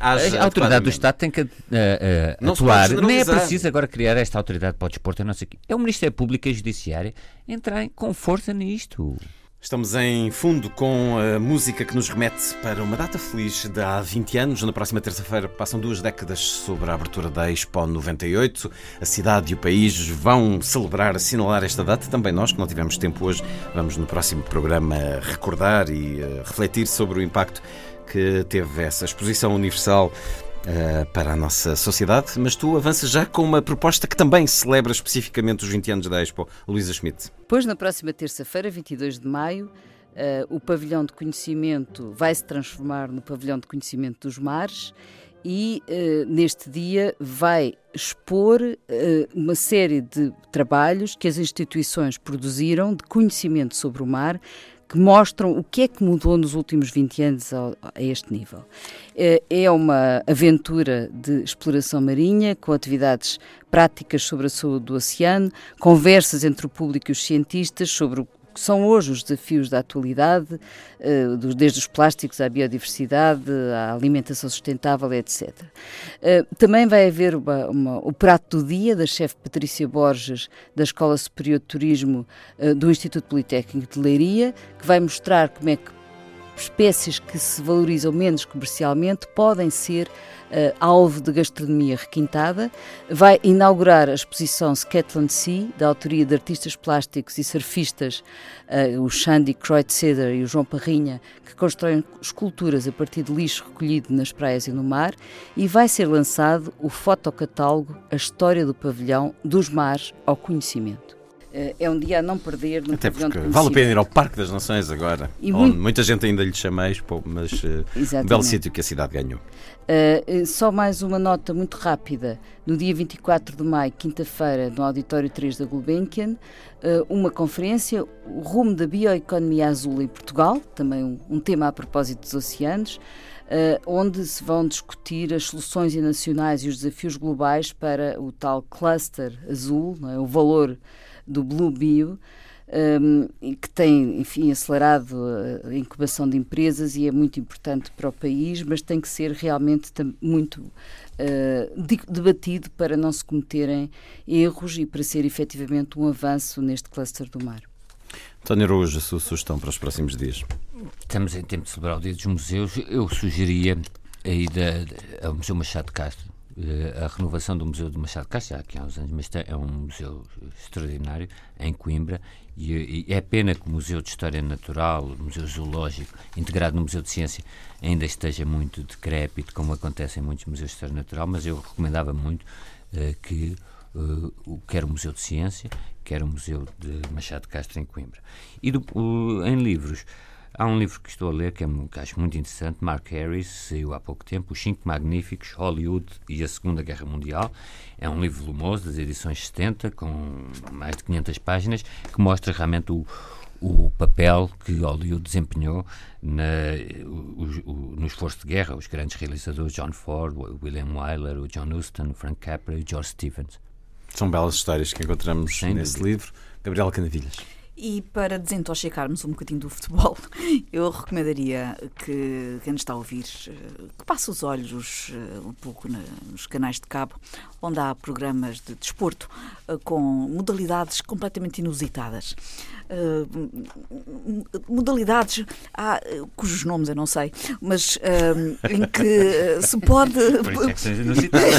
a, a autoridade do Estado tem que uh, uh, atuar. Nem é preciso agora criar esta autoridade para o desporto, não sei o quê. É o Ministério Público e a Judiciária entrarem com força nisto.
Estamos em fundo com a música que nos remete para uma data feliz de há 20 anos. Na próxima terça-feira passam duas décadas sobre a abertura da Expo 98. A cidade e o país vão celebrar, assinalar esta data. Também nós, que não tivemos tempo hoje, vamos no próximo programa recordar e uh, refletir sobre o impacto que teve essa exposição universal uh, para a nossa sociedade, mas tu avanças já com uma proposta que também celebra especificamente os 20 anos da Expo, Luísa Schmidt.
Pois, na próxima terça-feira, 22 de maio, uh, o pavilhão de conhecimento vai se transformar no pavilhão de conhecimento dos mares e uh, neste dia vai expor uh, uma série de trabalhos que as instituições produziram de conhecimento sobre o mar que mostram o que é que mudou nos últimos 20 anos a, a este nível. É, é uma aventura de exploração marinha, com atividades práticas sobre a saúde do oceano, conversas entre o público e os cientistas sobre o que são hoje os desafios da atualidade, eh, desde os plásticos à biodiversidade, à alimentação sustentável, etc. Eh, também vai haver uma, uma, o prato do dia da chefe Patrícia Borges, da Escola Superior de Turismo eh, do Instituto Politécnico de Leiria, que vai mostrar como é que espécies que se valorizam menos comercialmente podem ser uh, alvo de gastronomia requintada. Vai inaugurar a exposição Scotland Sea, da autoria de artistas plásticos e surfistas, uh, o Shandy Kreutzeder e o João Parrinha, que constroem esculturas a partir de lixo recolhido nas praias e no mar. E vai ser lançado o fotocatálogo A História do Pavilhão dos Mares ao Conhecimento. Eh, é um dia a não perder
Até porque vale a pena ir ao Parque das Nações agora, e onde muito... muita gente ainda lhe chama Expo, mas uh, um belo sítio que a cidade ganhou.
Uh, só mais uma nota muito rápida. No dia 24 de maio, quinta-feira, no Auditório 3 da Gulbenkian, uh, uma conferência, o rumo da bioeconomia azul em Portugal, também um, um tema a propósito dos oceanos, onde se vão discutir as soluções nacionais e os desafios globais para o tal cluster azul, é? o valor do Blue Bio, um, que tem, enfim, acelerado a incubação de empresas e é muito importante para o país, mas tem que ser realmente muito uh, debatido para não se cometerem erros e para ser efetivamente um avanço neste cluster do mar.
António Araújo, a sua sugestão para os próximos dias?
Estamos em tempo de celebrar o Dia dos Museus. Eu sugeria a ida ao Museu Machado de Castro, a renovação do Museu de Machado já aqui há uns anos, mas é um museu extraordinário em Coimbra e, e, é pena que o Museu de História Natural, o Museu Zoológico, integrado no Museu de Ciência, ainda esteja muito decrépito, como acontece em muitos museus de História Natural, mas eu recomendava muito uh, que uh, quer o Museu de Ciência, quer o Museu de Machado de Castro em Coimbra. E do, uh, em livros, Há um livro que estou a ler que, é, que acho muito interessante, Mark Harris, saiu há pouco tempo, Os Cinco Magníficos, Hollywood e a Segunda Guerra Mundial. É um livro volumoso, das edições 70, com mais de 500 páginas, que mostra realmente o, o papel que Hollywood desempenhou na, o, o, no esforço de guerra. Os grandes realizadores, John Ford, William Wyler, o John Huston, o Frank Capra e o George Stevens.
São belas histórias que encontramos Sem nesse dúvida. livro. Gabriela Canavilhas.
E para desintoxicarmos um bocadinho do futebol, eu recomendaria que quem nos está a ouvir eh, que passe os olhos eh, um pouco nos canais de cabo, onde há programas de desporto eh, com modalidades completamente inusitadas. modalidades há, cujos nomes eu não sei, mas em que se pode.
É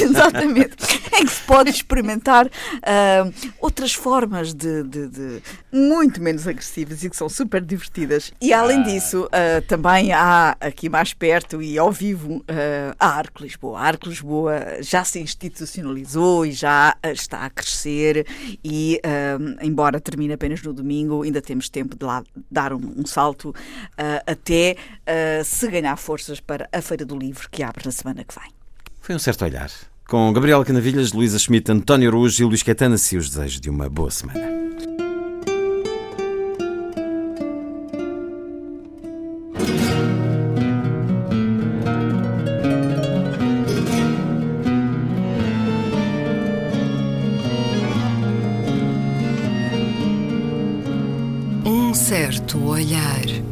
Exatamente. Em que se pode experimentar outras formas de, de, de muito menos agressivas e que são super divertidas. E além ah. disso, uh, também há aqui mais perto e ao vivo uh, a Arco Lisboa. A Arco Lisboa já se institucionalizou e já está a crescer e, uh, embora termine apenas no domingo, ainda temos tempo de lá dar um, um salto até se ganhar forças para a Feira do Livro que abre na semana que vem.
Foi um certo olhar. Com Gabriela Canavilhas, Luísa Schmidt, António Araújo e Luís Caetano, se os desejos de uma boa semana.
Certo olhar.